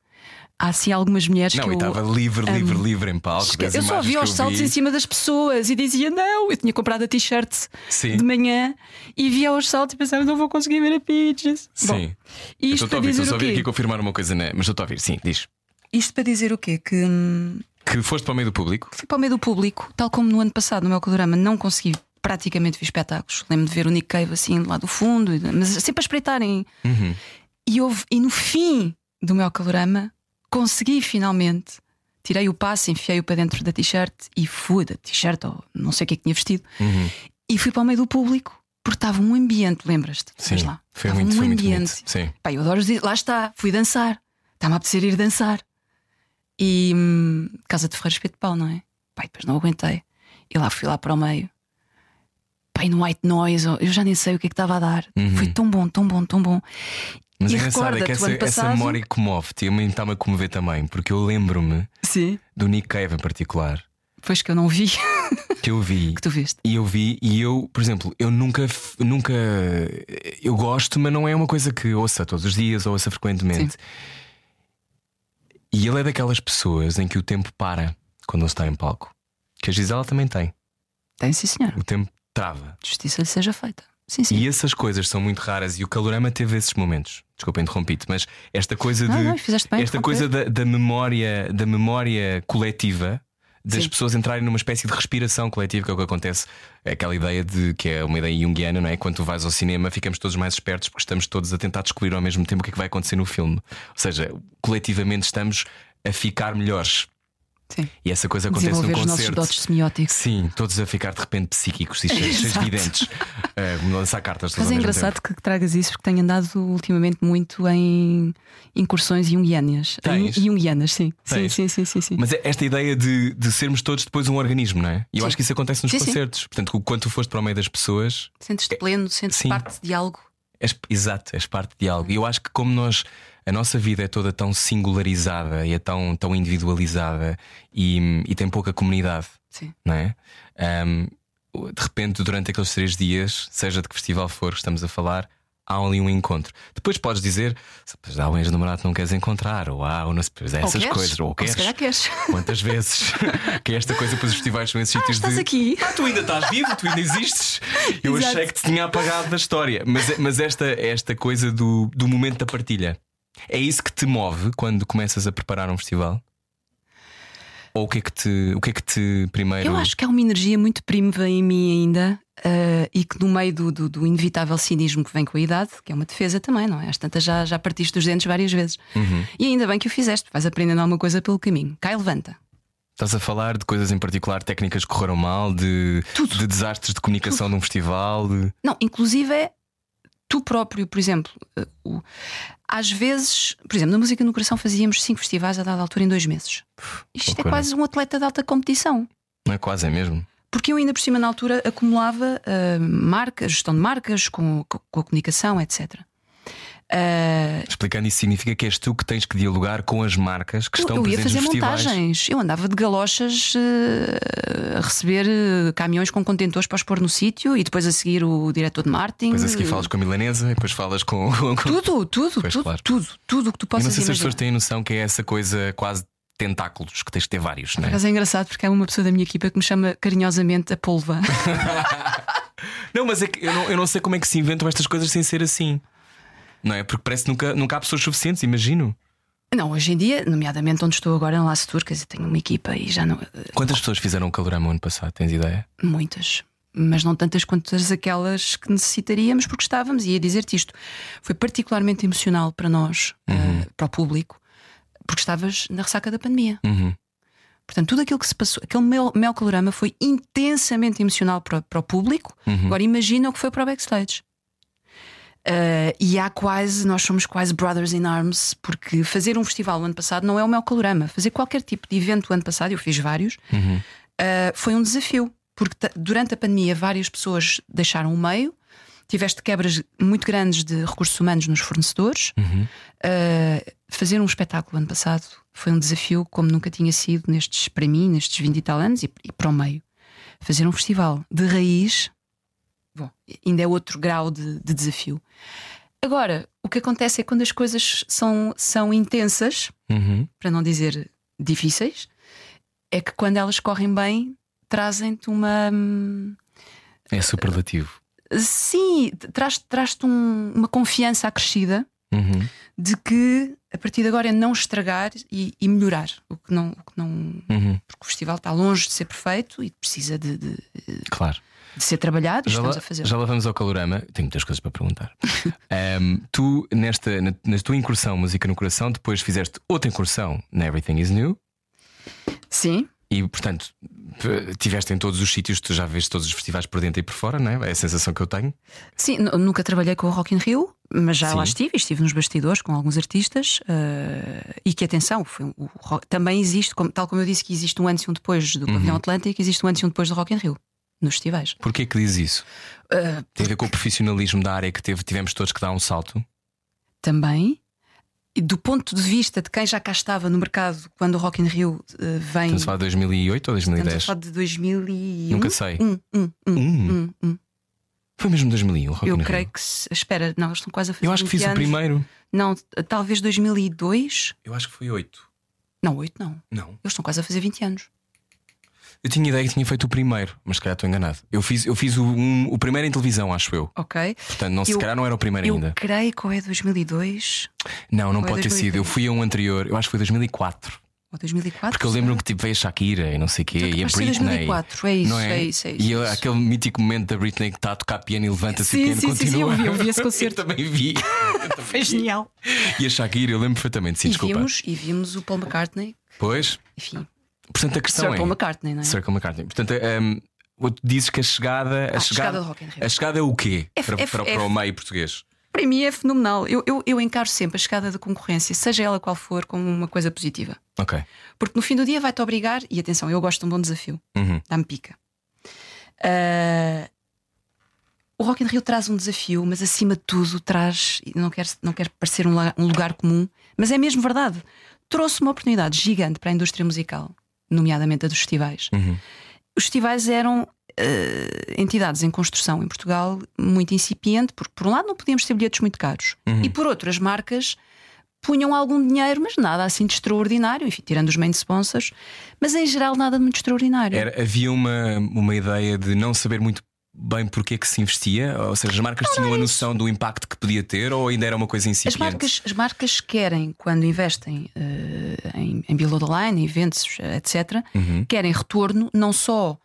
Há assim algumas mulheres Não, que e eu. estava livre, livre, amo. livre em palco. Eu só que os saltos vi. em cima das pessoas e dizia não. Eu tinha comprado a t-shirt de manhã e via os saltos e pensava não vou conseguir ver a Peaches. Bom, Sim. Eu isto estou a ouvir, dizer estou a vir quê? aqui confirmar uma coisa, né? mas estou a ouvir, sim, diz. Isto para dizer o quê? Que hum, Que foste para o meio do público? fui para o meio do público, tal como no ano passado no meu calorama, não consegui praticamente ver espetáculos. Lembro de ver o Nick Cave assim lá do fundo, mas sempre a espreitarem. E, houve, e no fim do meu calorama consegui finalmente. Tirei o passe, enfiei-o para dentro da t-shirt e fui da t-shirt, ou não sei o que é que tinha vestido, e fui para o meio do público porque estava um ambiente, lembras-te? Sim, lá. foi Estava muito, um foi muito ambiente. bonito. Sim. Pá, eu adoro dizer, lá está, fui dançar. Está-me a apetecer ir dançar. E hum, Casa de Ferreira Espeto de Pau, não é? E depois não aguentei. E lá fui lá para o meio. E no white noise, eu já nem sei o que é que estava a dar. Foi tão bom, tão bom, tão bom. Mas e é engraçado é que essa, ano essa passado. memória comove-te e a mim está-me a comover também, porque eu lembro-me Sim. do Nick Cave em particular, Pois que eu não vi, que eu vi. que tu viste. E eu vi, e eu, por exemplo, eu nunca, nunca. Eu gosto, mas não é uma coisa que ouça todos os dias ou ouça frequentemente. E ele é daquelas pessoas em que o tempo para quando ele está em palco. Que a Gisela também tem. Tem sim, senhor. O tempo trava. Justiça lhe seja feita. Sim, sim. E essas coisas são muito raras e o Calorama teve esses momentos. Desculpa, interrompi-te, mas esta coisa Não, de. não, bem em esta coisa da, da memória, da memória coletiva. Das Sim. pessoas entrarem numa espécie de respiração coletiva, que é o que acontece. É aquela ideia de que é uma ideia junguiana, não é? Quando tu vais ao cinema, ficamos todos mais espertos porque estamos todos a tentar descobrir ao mesmo tempo o que é que vai acontecer no filme. Ou seja, coletivamente estamos a ficar melhores. Sim. E essa coisa acontece num concerto. Sim, todos a ficar de repente psíquicos e cheios, videntes. Uh, lançar cartas Mas é engraçado tempo. que tragas isso porque tenho andado ultimamente muito em incursões junguianas. Junguianas, sim. Sim, sim, sim, sim, sim. Mas é esta ideia de, de sermos todos depois um organismo, não é? E eu Sim. acho que isso acontece nos Sim, concertos. Portanto, quando tu foste para o meio das pessoas, Sentes-te pleno, sentes-te Sim. parte de algo. És, exato, és parte de algo. E eu acho que como nós, a nossa vida é toda tão singularizada e é tão, tão individualizada e, e tem pouca comunidade, Sim. não é? Ahm, de repente, durante aqueles três dias, seja de que festival for que estamos a falar, há ali um encontro. Depois podes dizer, "Pois há um ex-namorado que não queres encontrar, ou há ou não pois é Ou essas queres? coisas, ou queres. queres. Quantas vezes? que é esta coisa, pois os festivais são esses Ah, sítios estás de. aqui. Ah, tu ainda estás vivo, tu ainda existes. Eu Exato. achei que te tinha apagado da história. Mas, mas esta, esta coisa do, do momento da partilha é isso que te move quando começas a preparar um festival? Ou o que é que te, o que é que te primeiro. Eu acho que há uma energia muito primitiva em mim ainda eh, e que no meio do, do- do inevitável cinismo que vem com a idade, que é uma defesa também, não é? Às tantas já, já partiste os dentes várias vezes. Uhum. E ainda bem que o fizeste, vais aprendendo alguma coisa pelo caminho. Cai, levanta. Estás a falar de coisas em particular, técnicas que correram mal, de, Tudo. de desastres de comunicação de um festival. de- Não, inclusive é tu próprio, por exemplo. eh, o- às vezes, por exemplo, na música no coração fazíamos cinco festivais a dada altura em dois meses. Isto é quase um atleta de alta competição. Não é quase, é mesmo? Porque eu ainda por cima na altura acumulava ah, marcas, gestão de marcas, com- com a comunicação, etc. Ah, Explicando isso significa que és tu que tens que dialogar com as marcas que eu, estão eu ia presentes fazer nos festivais. montagens. Eu andava de galochas ah, a receber ah, caminhões com contentores para os pôr no sítio e depois a seguir o diretor de marketing. Depois a seguir falas com a milanesa e depois falas com. Tudo, tudo, Pois, tudo, claro. tudo, tudo o que tu Eu possas não sei se as imaginar. pessoas têm noção que é essa coisa quase de tentáculos, que tens de ter vários, não é? acaso é engraçado porque há uma pessoa da minha equipa que me chama carinhosamente a polva. Não, mas é que eu não, eu não sei como é que se inventam estas coisas sem ser assim. Não é? Porque parece que nunca, nunca há pessoas suficientes, imagino. não, hoje em dia, nomeadamente onde estou agora em Laço Tour, quer dizer, tenho uma equipa e já não. Quantas pessoas fizeram o calorama ano passado? Tens ideia? Muitas. Mas não tantas quanto aquelas que necessitaríamos, porque estávamos, e ia dizer-te isto, foi particularmente emocional para nós, eh, para o público, porque estavas na ressaca da pandemia. Uhum. Portanto, tudo aquilo que se passou, aquele mel, mel calorama foi intensamente emocional para, para o público. Agora imagina o que foi para o backstage. Eh, e há quase, nós somos quase brothers in arms, porque fazer um festival o ano passado não é o mel calorama. Fazer qualquer tipo de evento o ano passado, eu fiz vários, eh, foi um desafio, porque durante a pandemia várias pessoas deixaram o meio, tiveste quebras muito grandes de recursos humanos nos fornecedores. Eh, fazer um espetáculo ano passado foi um desafio como nunca tinha sido nestes, para mim, nestes 20 e tal anos e, e para o meio. Fazer um festival de raiz bom, ainda é outro grau de, de desafio. Agora, o que acontece é quando as coisas são, são intensas, Uhum. para não dizer difíceis, é que quando elas correm bem, trazem-te uma. hum, É superlativo. Sim, traz- traz-te um- uma confiança acrescida Uhum. de que a partir de agora é não estragar e, e melhorar. O que não, o que não. Uhum. Porque o festival está longe de ser perfeito e precisa de, de- Claro. de ser trabalhado Já estamos lá, a fazer. já lá vamos ao calorama. Tenho muitas coisas para perguntar. Ahm, tu, nesta, na, na tua incursão Música no Coração, depois fizeste outra incursão na Everything is New. Sim, E, portanto, tiveste em todos os sítios, tu já vês todos os festivais por dentro e por fora, não é? É a sensação que eu tenho. sim, nu- nunca trabalhei com o Rock in Rio, mas já Sim. lá estive, estive nos bastidores com alguns artistas eh, e que atenção, foi um- o rock- também existe, como- tal como eu disse que existe um antes e um depois do Uhum. Pavilhão Atlântico, existe um antes e um depois do Rock in Rio, nos festivais. Porquê que diz isso? Eh, Tem a ver com o profissionalismo da área que teve, tivemos todos que dar um salto? também. E do ponto de vista de quem já cá estava no mercado quando o Rock in Rio eh, vem. Estamos a falar de 2008 ou Estamos a 2010? falar de 2001. Nunca sei. Um, um, um, Um? um, um. Foi mesmo 2001, o Rock Eu in creio Rio. que. Se... Espera, não, eles estão quase a fazer. Eu acho que 20 fiz o anos. primeiro. Não, talvez 2002. Eu acho que foi 8. Não, 8 não. Não. Eles estão quase a fazer 20 anos. Eu tinha ideia que tinha feito o primeiro, mas se calhar estou enganado. Eu fiz, eu fiz o, um- o primeiro em televisão, acho eu. Ok. Portanto, não, se Eu- calhar não era o primeiro Eu ainda. creio que ou é 2002 Não, não é pode ter sido. Eu 2003. fui a um anterior, eu acho que foi 2004. ou 2004. Porque eu lembro-me que tipo, veio a Shakira e não sei o quê, Então, e a Britney. 2004, é isso, não é? é isso, é isso, E é eu- isso. aquele mítico momento da Britney que está a tocar piano e levanta-se e Sim, piano sim, sim, sim, continua. eu vi, eu vi esse concerto. eu também vi. Eu também Foi vi. genial. E a Shakira, eu lembro perfeitamente, sim, e, desculpa. vimos, e vimos o Paul McCartney, Pois, enfim. Portanto, a questão Paul é. McCartney, não é? Circle McCartney. Portanto, um, dizes que a chegada. A, a chegada do Rock in Rio. A chegada é o quê É- para, é- para, é- para o meio português? Para mim é fenomenal. Eu, eu, eu encaro sempre a chegada da concorrência, seja ela qual for, como uma coisa positiva. Ok. Porque no fim do dia vai-te obrigar, e atenção, eu gosto de um bom desafio, Uhum. dá-me pica. Ah, o Rock in Rio traz um desafio, mas acima de tudo traz, não quero, não quero parecer um, um lugar comum, mas é mesmo verdade. Trouxe uma oportunidade gigante para a indústria musical, nomeadamente a dos festivais. Uhum. Os festivais eram eh, entidades em construção em Portugal muito incipiente, porque por um lado não podíamos ter bilhetes muito caros, e por outro as marcas punham algum dinheiro, mas nada assim de extraordinário, enfim, tirando os main sponsors, mas em geral nada de muito extraordinário. Era, havia uma, uma ideia de não saber muito bem porque é que se investia? Ou seja, as marcas tinham a noção do impacto que podia ter ou ainda era uma coisa As incipiente? marcas, as marcas querem, quando investem eh, em, em below the line, em eventos, etc., Uhum. querem retorno não só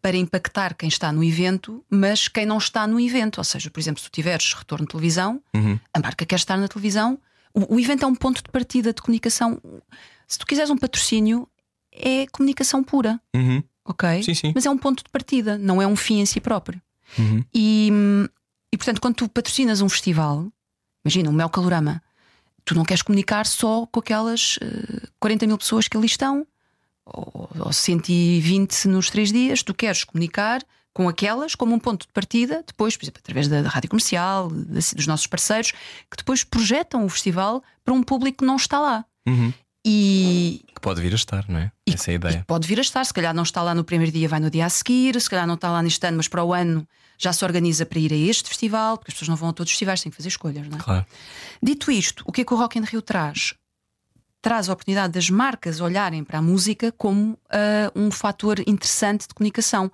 para impactar quem está no evento, mas quem não está no evento. Ou seja, por exemplo, se tu tiveres retorno de televisão, Uhum. a marca quer estar na televisão. O, o evento é um ponto de partida de comunicação. Se tu quiseres um patrocínio, é comunicação pura, Uhum. Ok? Sim, sim. Mas é um ponto de partida, não é um fim em si próprio. Uhum. E, e portanto, quando tu patrocinas um festival, imagina, um Mel Calorama, tu não queres comunicar só com aquelas eh, 40 mil pessoas que ali estão, ou, ou 120 nos três dias, tu queres comunicar com aquelas como um ponto de partida, depois, por exemplo, através da, da rádio comercial, da- dos nossos parceiros, que depois projetam o festival para um público que não está lá. Uhum. E, Que pode vir a estar, não é? e- Essa é a ideia. pode vir a estar, se calhar não está lá no primeiro dia, vai no dia a seguir, se calhar não está lá neste ano, mas para o ano já se organiza para ir a este festival, porque as pessoas não vão a todos os festivais, têm que fazer escolhas, não é? Claro. Dito isto, o que é que o Rock in Rio traz? Traz a oportunidade das marcas olharem para a música como ah, um fator interessante de comunicação.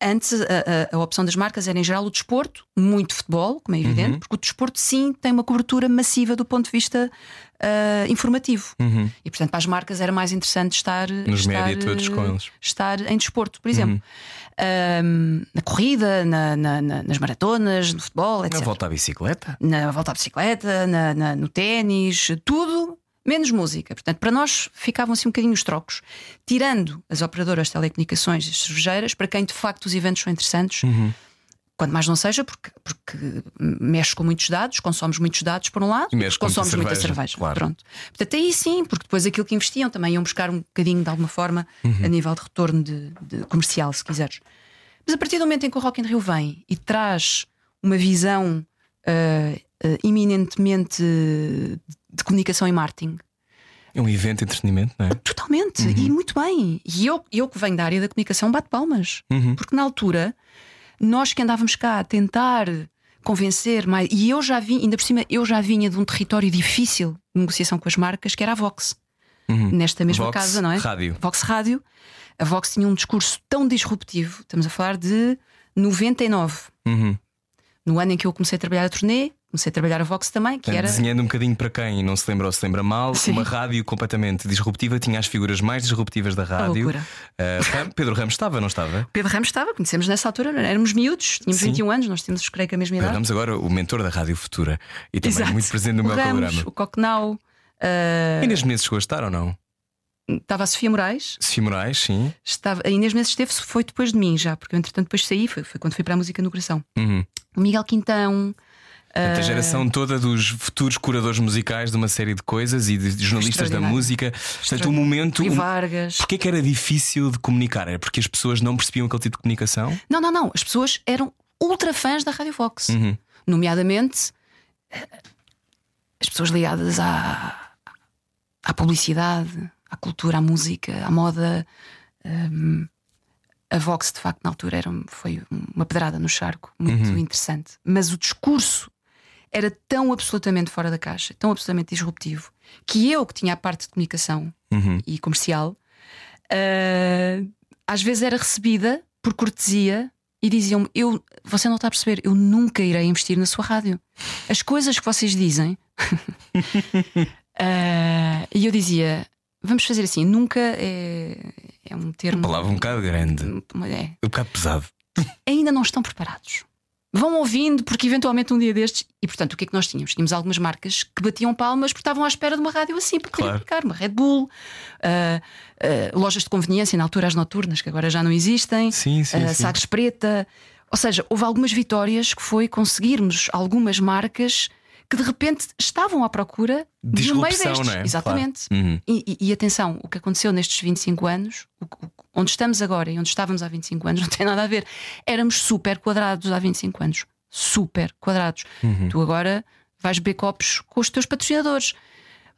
Antes, a, a- a opção das marcas era em geral o desporto, muito futebol, como é evidente, Uhum. porque o desporto sim tem uma cobertura massiva do ponto de vista ah, informativo. Uhum. E portanto, para as marcas era mais interessante estar, Nos estar, média todos com eh, eles. Uhum. estar em desporto, por exemplo. Ahm, na corrida, na- na- na- nas maratonas, no futebol, etc A volta à bicicleta? na volta à bicicleta, na- na- no ténis, tudo menos música. Portanto, para nós ficavam assim um bocadinho os trocos, tirando as operadoras de telecomunicações e as cervejeiras, para quem de facto os eventos são interessantes. Uhum. Quando mais não seja, porque, porque mexe com muitos dados, consomes muitos dados por um lado, E mexe com consomes muita cerveja, cerveja. claro. Pronto. Portanto, aí sim, porque depois aquilo que investiam também iam buscar um bocadinho de alguma forma Uhum. a nível de retorno de, de comercial, se quiseres. Mas a partir do momento em que o Rock in Rio vem e traz uma visão ah, ah, eminentemente de comunicação e marketing, É um evento de entretenimento, não é? totalmente, e muito bem. E eu, eu que venho da área da comunicação, bato palmas, Uhum. porque na altura nós que andávamos cá a tentar convencer mais, e eu já vim, ainda por cima, eu já vinha de um território difícil de negociação com as marcas, que era a Vox, Uhum. nesta mesma Vox casa, não é? Rádio. Vox Rádio. A Vox tinha um discurso tão disruptivo, estamos a falar de 99, Uhum. no ano em que eu comecei a trabalhar a turnê, comecei a trabalhar a Vox também, que era. Desenhando um bocadinho para quem não se lembra ou se lembra mal, Sim. uma rádio completamente disruptiva, tinha as figuras mais disruptivas da rádio. Ram- Pedro Ramos estava, não estava? Pedro Ramos estava, conhecemos nessa altura, éramos miúdos, tínhamos Sim. 21 anos, nós tínhamos, creio que, a mesma Pedro idade. Ramos agora o mentor da Rádio Futura e também Exato. muito presente no o meu Ramos, programa. o Cocknau, ah, Inês Menezes chegou a estar ou não? estava a Sofia Moraes, Sofia Moraes, sim. estava, a Inês Menezes esteve, foi depois de mim já, porque eu entretanto depois saí, foi, foi quando fui para a música no coração. Uhum. O Miguel Quintão, Portanto, a Ah. geração toda dos futuros curadores musicais de uma série de coisas e de jornalistas da música. Portanto, o momento. Um- Vargas. Porquê que era difícil de comunicar? Era porque as pessoas não percebiam aquele tipo de comunicação? Não, não, não. As pessoas eram ultra fãs da Rádio Fox. Uhum. Nomeadamente eh, as pessoas ligadas à, à publicidade, à cultura, à música, à moda. Hum, a Vox, de facto, na altura era, foi uma pedrada no charco, muito Uhum. interessante. Mas o discurso era tão absolutamente fora da caixa, tão absolutamente disruptivo, que eu, que tinha a parte de comunicação Uhum. e comercial, ah, às vezes era recebida por cortesia e diziam-me: eu, Você não está a perceber, eu nunca irei investir na sua rádio. As coisas que vocês dizem. Ah, e eu dizia: Vamos fazer assim, nunca é, é um termo. Palavra um bocado grande, um É, bocado pesado. ainda não estão preparados. Vão ouvindo, porque eventualmente um dia destes. E portanto, o que é que nós tínhamos? Tínhamos algumas marcas que batiam palmas porque estavam à espera de uma rádio assim para poder Claro. aplicar, uma Red Bull, uh, uh, lojas de conveniência, na altura as noturnas, que agora já não existem, Sim, sim, uh, sim. Sagres Preta. Ou seja, houve algumas vitórias que foi conseguirmos algumas marcas que de repente estavam à procura de um meio destes. não é? Exatamente. Claro. Uhum. E, e- e atenção, o que aconteceu nestes 25 anos, o o onde estamos agora e onde estávamos há 25 anos, não tem nada a ver. Éramos super quadrados há 25 anos. Super quadrados. Uhum. Tu agora vais beber copos com os teus patrocinadores.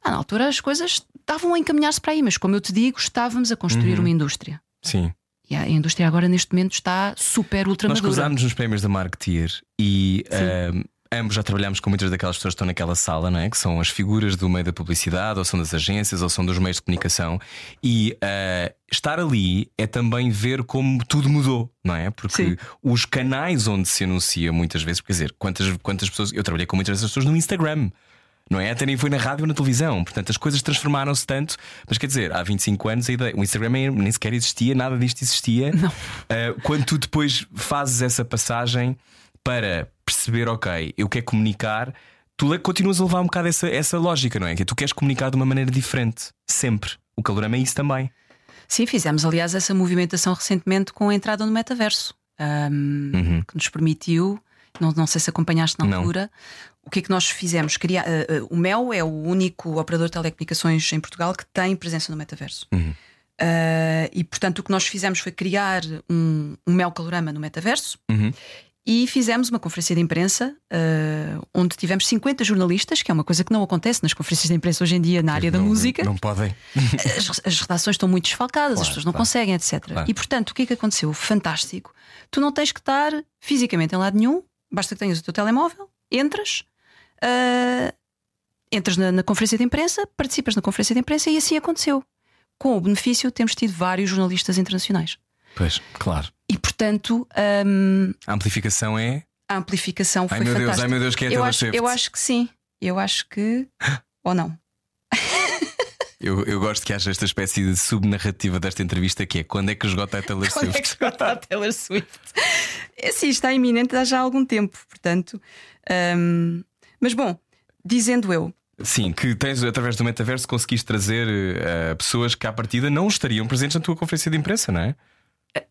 Ah, na altura as coisas estavam a encaminhar-se para aí, mas como eu te digo, estávamos a construir Uhum. uma indústria. Sim. E a indústria agora, neste momento, está super ultra Nós cruzámos nos prémios da Marketeer e ahm, ambos já trabalhámos com muitas daquelas pessoas que estão naquela sala, não é? Que são as figuras do meio da publicidade, ou são das agências, ou são dos meios de comunicação. E ah, estar ali é também ver como tudo mudou, não é? Porque Sim. os canais onde se anuncia muitas vezes, quer dizer, quantas, quantas pessoas. Eu trabalhei com muitas dessas pessoas no Instagram. Não é? Até nem foi na rádio ou na televisão. Portanto, as coisas transformaram-se tanto. Mas quer dizer, há 25 anos a ideia, o Instagram nem sequer existia, nada disto existia. Não. Uh, quando tu depois fazes essa passagem para perceber, ok, eu quero comunicar, tu continuas a levar um bocado essa, essa lógica, não é? Que tu queres comunicar de uma maneira diferente, sempre. O calorama é isso também. Sim, fizemos, aliás, essa movimentação recentemente com a entrada no metaverso, ahm, Uhum. que nos permitiu. Não, não sei se acompanhaste na Não. altura. O que é que nós fizemos? Criar, ah, ah, o Mel é o único operador de telecomunicações em Portugal que tem presença no metaverso. Uhum. Ah, e portanto o que nós fizemos foi criar um, um Mel Calorama no metaverso Uhum. E fizemos uma conferência de imprensa ah, onde tivemos 50 jornalistas, que é uma coisa que não acontece nas conferências de imprensa hoje em dia na área da Não- música Não podem. as, as redações estão muito desfalcadas, Claro, as pessoas não claro. conseguem, etc. Claro. E portanto, o que é que aconteceu? Fantástico. Tu não tens que estar fisicamente em lado nenhum, basta que tenhas o teu telemóvel, entras, ah, entras na, na conferência de imprensa, participas na conferência de imprensa e assim aconteceu. Com o benefício, temos tido vários jornalistas internacionais. Pois, claro. E portanto, hum, A amplificação é. a amplificação Ai foi meu Deus, fantástica. ai meu Deus, que é a eu, Taylor acho, Swift. eu acho que sim. Eu acho que. Ou não. Eu, eu gosto que haja esta espécie de subnarrativa desta entrevista que é quando é que esgota a Taylor Quando é Swift? que esgota a Taylor Swift? É sim, está iminente há já algum tempo, portanto. hum, mas bom, dizendo eu, Sim, que tens através do metaverso conseguiste trazer eh, pessoas que à partida não estariam presentes na tua conferência de imprensa, não é?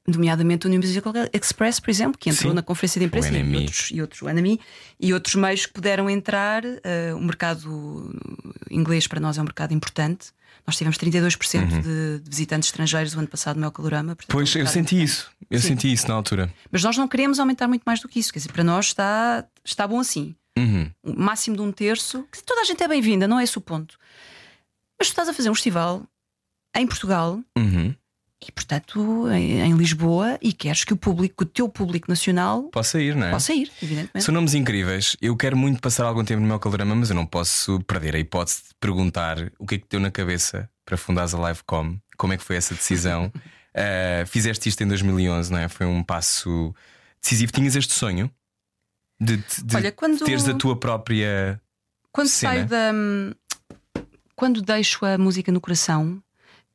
Nomeadamente o New Musical Express, por exemplo, que entrou Sim. na conferência de imprensa e outros, e outros, o e outros meios que puderam entrar. eh, o mercado inglês para nós é um mercado importante. Nós tivemos 32% de, de visitantes estrangeiros o ano passado no El Calorama. portanto, é um Pois eu mercado senti isso. Eu Sim. senti isso na altura. Mas nós não queremos aumentar muito mais do que isso. Quer dizer, para nós está, está bom assim. Uhum. o máximo de um terço, que toda a gente é bem-vinda, não é esse o ponto. Mas tu estás a fazer um festival em Portugal Uhum. E, portanto, em, em Lisboa e queres que o público, o teu público nacional Possa ir, não é? possa ir, evidentemente. São nomes incríveis. Eu quero muito passar algum tempo no meu calorama, mas eu não posso perder a hipótese de perguntar o que é que te deu na cabeça para fundares a Livecom. Como é que foi essa decisão? Uh, fizeste isto em 2011, não é? Foi um passo decisivo. Tinhas este sonho de, de- de Olha, quando, teres a tua própria. quando cena. saio da. Quando deixo a música no coração,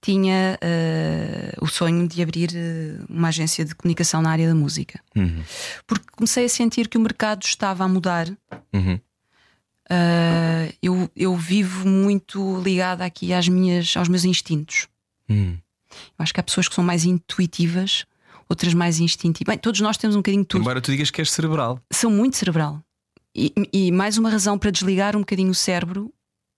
tinha eh, o sonho de abrir eh, uma agência de comunicação na área da música. Uhum. Porque comecei a sentir que o mercado estava a mudar Uhum. Uh, eu, eu vivo muito ligada aqui às minhas, aos meus instintos. Uhum. Eu acho que há pessoas que são mais intuitivas, outras mais instintivas. Bem, todos nós temos um bocadinho de tudo. Embora tu digas que és cerebral. Sou muito cerebral. E, e mais uma razão para desligar um bocadinho o cérebro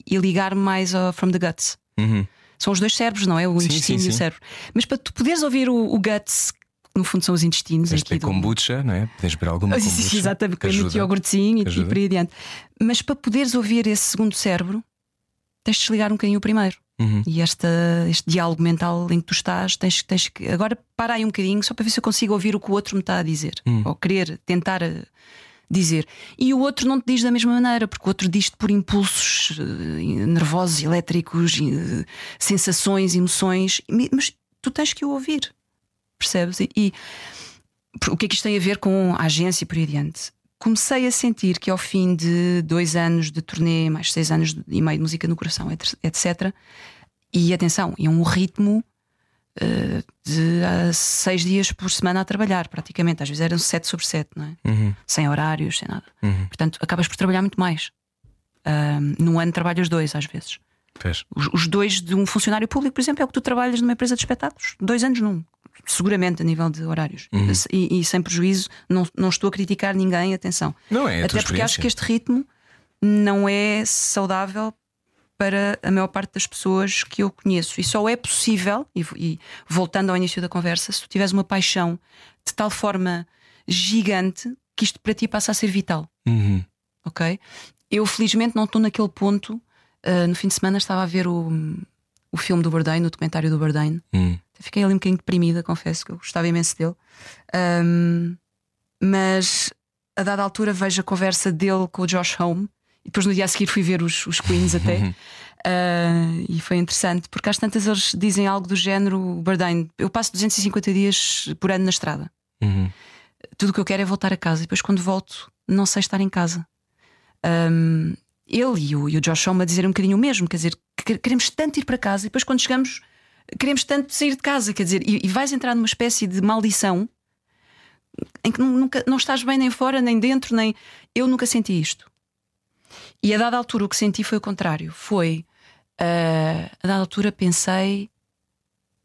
e ligar mais ao from the guts. Uhum. São os dois cérebros, não é? O Sim, intestino sim, e o cérebro. Mas para tu poderes ouvir o, o guts, que no fundo são os intestinos Tens de aqui ter do- kombucha, não é? Tens de beber alguma Ah, sim, exatamente, com muito ajuda. iogurtezinho e, e ajuda. por aí adiante. Mas para poderes ouvir esse segundo cérebro, tens de desligar um bocadinho o primeiro. Uhum. E esta, este diálogo mental em que tu estás, tens, tens que. Agora para aí um bocadinho, só para ver se eu consigo ouvir o que o outro me está a dizer. Hum. Ou querer tentar dizer. E o outro não te diz da mesma maneira, porque o outro diz-te por impulsos eh, nervosos, elétricos, eh, sensações, emoções, mas tu tens que o ouvir. Percebes? E, e o que é que isto tem a ver com a agência e por aí adiante? Comecei a sentir que ao fim de dois anos de turnê, mais seis anos e meio de música no coração, etc. e atenção, é um ritmo de ah, seis dias por semana a trabalhar, praticamente. Às vezes eram sete sobre sete, não é? Uhum. Sem horários, sem nada. Uhum. Portanto, acabas por trabalhar muito mais. Num ano trabalhas dois, às vezes. Os, os dois de um funcionário público, por exemplo, é o que tu trabalhas numa empresa de espetáculos. Dois anos num. Seguramente a nível de horários. E, e sem prejuízo, não, não estou a criticar ninguém, atenção. Não é Até porque acho que este ritmo não é saudável para a maior parte das pessoas que eu conheço. E só é possível, e, e voltando ao início da conversa, se tu tiveres uma paixão de tal forma gigante que isto para ti passa a ser vital. Uhum. Ok? Eu felizmente não estou naquele ponto. Ah, no fim de semana estava a ver o, o filme do Bourdain, o documentário do Bourdain. Uhum. Fiquei ali um bocadinho deprimida, confesso que eu gostava imenso dele. Ahm, mas a dada altura vejo a conversa dele com o Josh Home e depois no dia a seguir fui ver os, os Queens até. Ah, e foi interessante porque às tantas eles dizem algo do género: Bourdain, eu passo 250 dias por ano na estrada. Uhum. Tudo o que eu quero é voltar a casa e depois quando volto não sei estar em casa. Ahm, ele e o, e o Josh Homme a dizer um bocadinho o mesmo, quer dizer, que queremos tanto ir para casa e depois quando chegamos queremos tanto sair de casa, quer dizer, e, e vais entrar numa espécie de maldição em que nu- nunca não estás bem nem fora, nem dentro, nem. Eu nunca senti isto. E a dada altura o que senti foi o contrário. Foi ah, a dada altura pensei.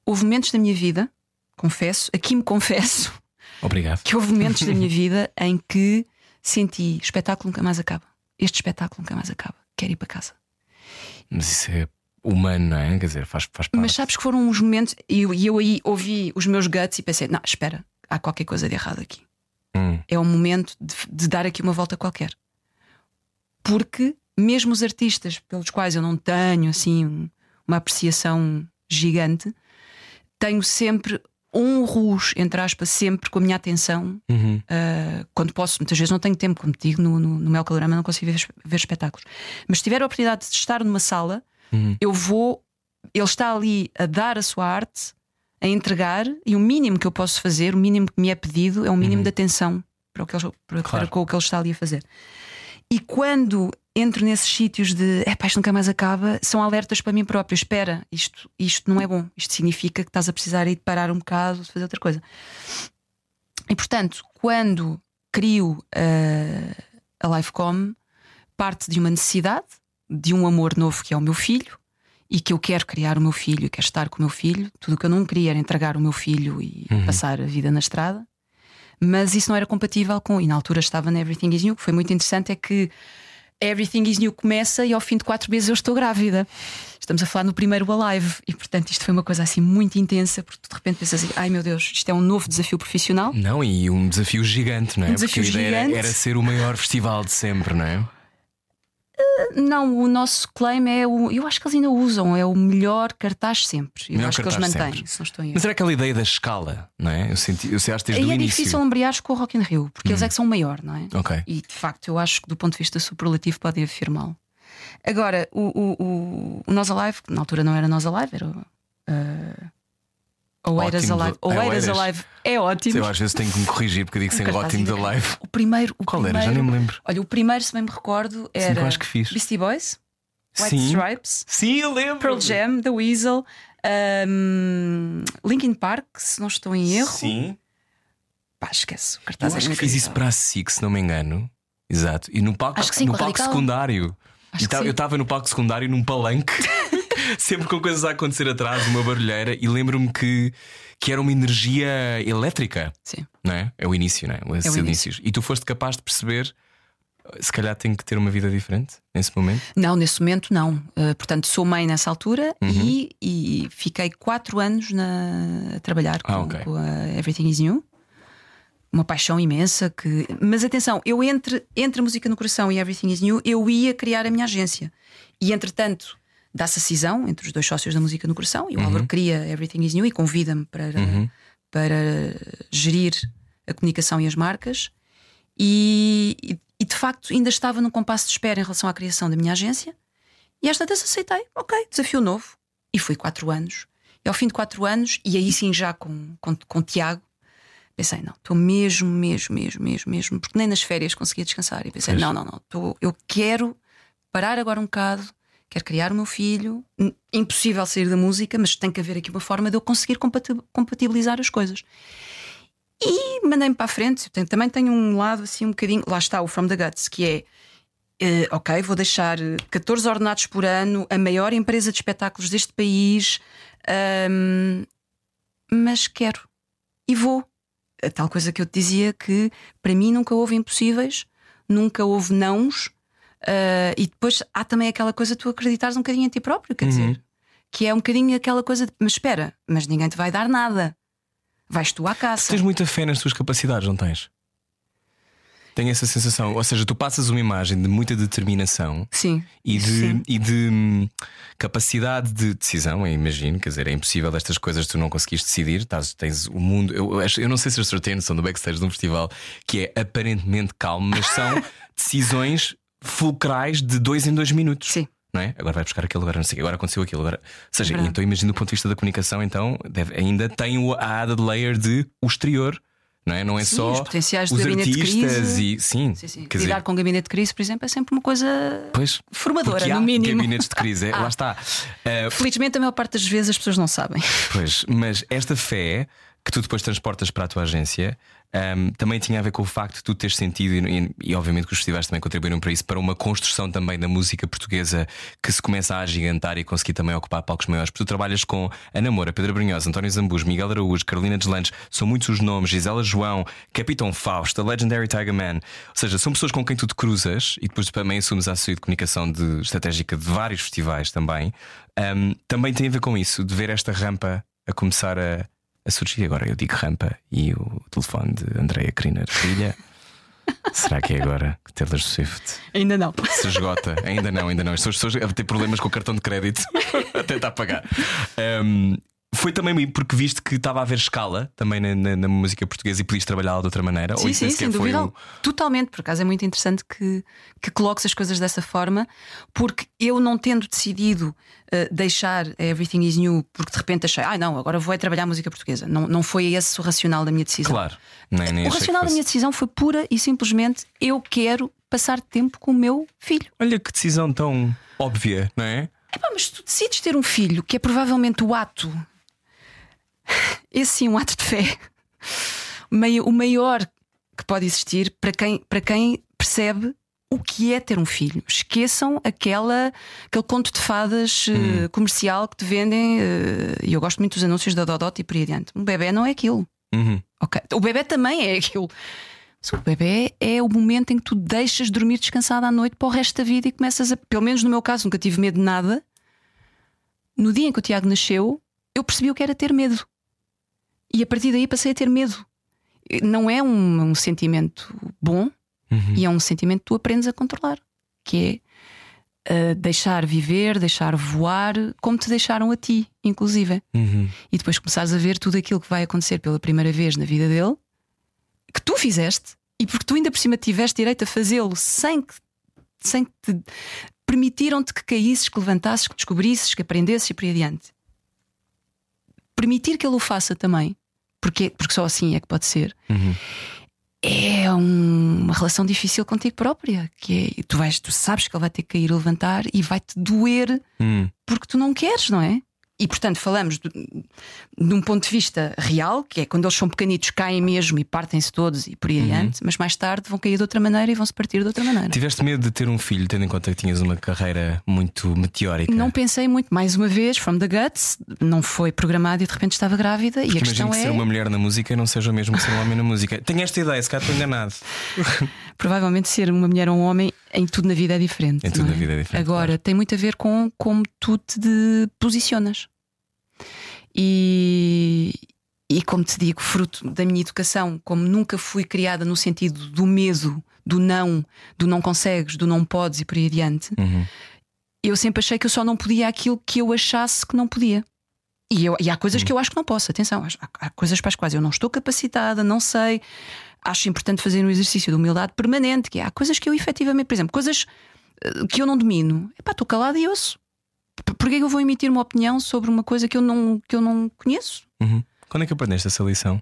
Houve momentos da minha vida, confesso, aqui me confesso, Obrigado. que houve momentos da minha vida em que senti espetáculo nunca mais acaba. Este espetáculo nunca mais acaba. Quero ir para casa. Mas isso é humano, não é? Quer dizer, faz, faz parte. Mas sabes que foram uns momentos e eu, eu aí ouvi os meus guts e pensei: não, espera, há qualquer coisa de errado aqui. Hum. É o momento de, de dar aqui uma volta qualquer. Porque mesmo os artistas pelos quais eu não tenho assim um- uma apreciação gigante, tenho sempre um rus, entre aspas, sempre com a minha atenção Uhum. Uh, quando posso, muitas vezes não tenho tempo, como te digo, no, no, no meu calorama não consigo ver, ver espetáculos. Mas se tiver a oportunidade de estar numa sala, Uhum. eu vou. Ele está ali a dar a sua arte, a entregar, e o mínimo que eu posso fazer, o mínimo que me é pedido, é um mínimo de atenção para, o que ele, para, para Claro. com o que ele está ali a fazer. E quando entro nesses sítios de é isto nunca mais acaba, são alertas para mim próprio. Espera, isto, isto não é bom. Isto significa que estás a precisar de parar um bocado, de fazer outra coisa. E portanto, quando crio uh, a Lifecom, parte de uma necessidade, de um amor novo que é o meu filho, e que eu quero criar o meu filho, e quero estar com o meu filho. Tudo o que eu não queria era entregar o meu filho e passar a vida na estrada. Mas isso não era compatível com. E na altura estava na Everything is New. O que foi muito interessante é que Everything is New começa e ao fim de quatro meses eu estou grávida. Estamos a falar no primeiro Alive. E portanto isto foi uma coisa assim muito intensa, porque tu de repente pensas assim: ai meu Deus, isto é um novo desafio profissional. Não, e um desafio gigante, não é? Um desafio Porque a ideia era, gigante. era ser o maior festival de sempre, não é? Não, o nosso claim é o. Eu acho que eles ainda usam, é o melhor cartaz sempre. Eu Melhor acho que eles mantêm, se. Mas era aquela ideia da escala, não é? Eu senti, eu sei, acho que desde Aí é início. Hum. difícil embrear com o Rock in Rio, porque eles é que são o maior, não é? Ok. E de facto, eu acho que do ponto de vista superlativo podem afirmá-lo. Agora, o, o, o, o Nós Alive, que na altura não era Nós Alive, era. Uh, Oeiras Ótimo Alive. de- é Oeiras Oeiras. Alive é ótimo. Eu às vezes tenho que me corrigir porque eu digo sempre ótimo da live. O primeiro. O Qual era? primeiro, Já nem me lembro. Olha, o primeiro, se bem me recordo, Sim, era eu acho que fiz. Beastie Boys, White Sim. Stripes, Sim, eu lembro. Pearl Jam, The Weasel, um, Linkin Park, se não estou em erro. Sim. Pá, esquece. O Eu cartaz acho é que fiz isso para a SIC, se não me engano. Exato. E no palco, Acho que sim, no palco Radical. secundário. Acho sim. eu estava no palco secundário num palanque, sempre com coisas a acontecer atrás, uma barulheira, e lembro-me que, que era uma energia elétrica, Sim. não é? É o início, não é? É o início. E tu foste capaz de perceber, se calhar tenho que ter uma vida diferente nesse momento. Não, nesse momento não. Uh, portanto, sou mãe nessa altura Uhum. e, e fiquei quatro anos na- a trabalhar com, Ah, ok. com a Everything Is New. Uma paixão imensa que. Mas atenção, eu entre, entre a música no coração e Everything Is New, eu ia criar a minha agência. E entretanto, dá-se a cisão entre os dois sócios da música no coração e o Uhum. Álvaro cria Everything Is New e convida-me para, para gerir a comunicação e as marcas. E, e- e, de facto ainda estava num compasso de espera em relação à criação da minha agência. E às tantas aceitei, ok, desafio novo. E fui quatro anos. E ao fim de quatro anos, e aí sim já com, com, com o Tiago, pensei, não, estou mesmo, mesmo, mesmo, mesmo, mesmo, porque nem nas férias conseguia descansar. E pensei, Pois. não, não, não, tô, eu quero parar agora um bocado, quero criar o meu filho. Impossível sair da música, mas tem que haver aqui uma forma de eu conseguir compati- compatibilizar as coisas. E mandei-me para a frente. Tenho- também tenho um lado assim um bocadinho. Lá está o From the Guts, que é. eh, ok, vou deixar eh, 14 ordenados por ano, a maior empresa de espetáculos deste país, ahm, mas quero e vou. A tal coisa que eu te dizia que para mim nunca houve impossíveis, nunca houve nãos, ah, e depois há também aquela coisa de tu acreditares um bocadinho em ti próprio, quer dizer, que é um bocadinho aquela coisa de, mas espera, mas ninguém te vai dar nada. Vais tu à caça. Tens muita fé nas tuas capacidades, não tens? Tenho essa sensação. Ou seja, tu passas uma imagem de muita determinação Sim. e de, Sim. e de hum, capacidade de decisão, eu imagino. Quer dizer, é impossível estas coisas tu não conseguiste decidir. Tás, tens o mundo. Eu, eu não sei se as têm noção do backstage de um festival que é aparentemente calmo, mas são decisões fulcrais de dois em dois minutos. Sim. Não é? Agora vai buscar aquilo, agora não sei, agora aconteceu aquilo. Agora... Ou seja, verdade. então imagino do ponto de vista da comunicação, então deve- ainda tem o- a added layer de o exterior, não é? Não é Sim, só os potenciais os artistas crise. e sim, Sim, sim. quer Lidar dizer, com o gabinete de crise, por exemplo, é sempre uma coisa pois, formadora, há no mínimo. gabinetes de crise, é, lá está. Uh, Felizmente, a maior parte das vezes as pessoas não sabem. Pois, mas esta fé que tu depois transportas para a tua agência ahm, também tinha a ver com o facto de tu teres sentido, e, e- obviamente que os festivais também contribuíram para isso, para uma construção também da música portuguesa que se começa a agigantar e conseguir também ocupar palcos maiores. Porque tu trabalhas com Ana Moura, Pedro Brunhosa, António Zambus, Miguel Araújo, Carolina Deslandes, são muitos os nomes, Gisela João, Capitão Fausto, a Legendary Tiger Man. Ou seja, são pessoas com quem tu te cruzas e depois também assumes a assessoria de comunicação de, estratégica de vários festivais também. Ahm, também tem a ver com isso, de ver esta rampa a começar a, a surgir. Agora eu digo rampa e o telefone de Andreia Kriner, filha. Será que é agora que Taylor Swift Ainda não. se esgota? Ainda não, ainda não. As pessoas a ter problemas com o cartão de crédito a tentar pagar. Ahm, foi também porque viste que estava a haver escala também na, na- na música portuguesa e podias trabalhá-la de outra maneira? Sim, sim, sem dúvida. um-. Totalmente, por acaso é muito interessante que, que coloques as coisas dessa forma, porque eu não tendo decidido eh, deixar Everything is New, porque de repente achei, ai não, agora vou é trabalhar música portuguesa. Não, não foi esse o racional da minha decisão. Claro. Nem, nem o racional da minha decisão foi pura e simplesmente eu quero passar tempo com o meu filho. Olha que decisão tão óbvia, não é? Epá, mas tu decides ter um filho, que é provavelmente o ato, esse sim, um ato de fé, o maior que pode existir para quem, para quem percebe o que é ter um filho. Esqueçam aquela, aquele conto de fadas eh, comercial que te vendem, eh, e eu gosto muito dos anúncios da Dodot e por aí adiante. Um bebê não é aquilo. Uhum. Ok. O bebê também é aquilo. Mas o bebê é o momento em que tu deixas de dormir descansada à noite para o resto da vida e começas a. Pelo menos no meu caso, nunca tive medo de nada. No dia em que o Tiago nasceu, eu percebi o que era ter medo. E a partir daí passei a ter medo. Não é um, um sentimento bom Uhum. e é um sentimento que tu aprendes a controlar, que é ah, deixar viver, deixar voar, como te deixaram a ti, inclusive Uhum. e depois começares a ver tudo aquilo que vai acontecer pela primeira vez na vida dele, que tu fizeste, e porque tu ainda por cima tiveste direito a fazê-lo sem que, sem que te permitiram-te que caísses, que levantasses, que descobrisses, que aprendesses e por aí adiante. Permitir que ele o faça também, porque, porque só assim é que pode ser. Uhum. É um- uma relação difícil contigo própria, que é, tu vais, tu sabes que ele vai ter que cair e levantar e vai-te doer Uhum. porque tu não queres, não é? E portanto falamos de, de um ponto de vista real, que é quando eles são pequenitos, caem mesmo e partem-se todos e por aí adiante, mas mais tarde vão cair de outra maneira e vão se partir de outra maneira. Tiveste medo de ter um filho, tendo em conta que tinhas uma carreira muito meteórica? Não pensei muito, mais uma vez, from the guts, não foi programado e de repente estava grávida. e a questão que é: ser uma mulher na música não seja o mesmo que ser um homem na música. Tenho esta ideia, se calhar estou enganado. provavelmente ser uma mulher ou um homem em tudo na vida é diferente. Em tudo não na vida é diferente, Agora, claro. tem muito a ver com como tu te posicionas. E, e como te digo, fruto da minha educação, como nunca fui criada no sentido do medo, do não, do não consegues, do não podes e por aí adiante, Uhum. eu sempre achei que eu só não podia aquilo que eu achasse que não podia. E, eu- e há coisas que eu acho que não posso, atenção, há, há coisas para as quais eu não estou capacitada, não sei. Acho importante fazer um exercício de humildade permanente, que é, há coisas que eu efetivamente, por exemplo, coisas eh, que eu não domino, epá, estou calada e ouço. Porquê que eu vou emitir uma opinião sobre uma coisa que eu não, que eu não conheço? Uhum. Quando é que aprendeste essa lição?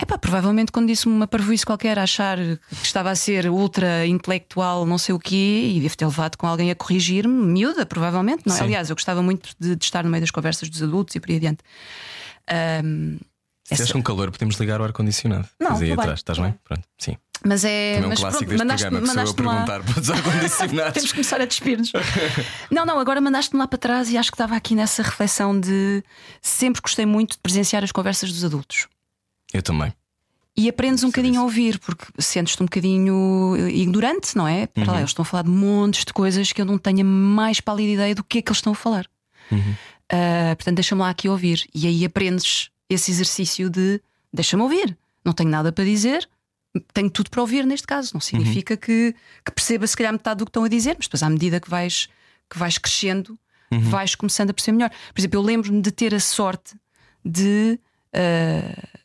É pá, provavelmente quando disse uma parvoíce qualquer, achar que estava a ser ultra intelectual, não sei o quê, e devo ter levado com alguém a corrigir-me, miúda, provavelmente, não é? Sim. Aliás, eu gostava muito de, de estar no meio das conversas dos adultos e por aí adiante. Ahm, Se essa- com calor, podemos ligar o ar-condicionado. Não, Estás aí atrás, estás bem? Pronto, sim. mas é. Também é um mas clássico pronto, deste mandaste- programa, que sou eu a perguntar para os ar-condicionados. Temos que começar a despir-nos. não, não, agora mandaste-me lá para trás e acho que estava aqui nessa reflexão de sempre gostei muito de presenciar as conversas dos adultos. Eu também. E aprendes um Percebo bocadinho a ouvir, porque sentes-te um bocadinho ignorante, não é? Para Uhum. lá, eles estão a falar de montes de coisas que eu não tenho a mais pálida ideia do que é que eles estão a falar. Uhum. Ah, portanto, deixa-me lá aqui ouvir. E aí aprendes esse exercício de deixa-me ouvir. Não tenho nada para dizer, tenho tudo para ouvir neste caso. Não significa Uhum. que, que perceba se calhar metade do que estão a dizer, mas depois, à medida que vais, que vais crescendo, Uhum. vais começando a perceber melhor. Por exemplo, eu lembro-me de ter a sorte de. ah,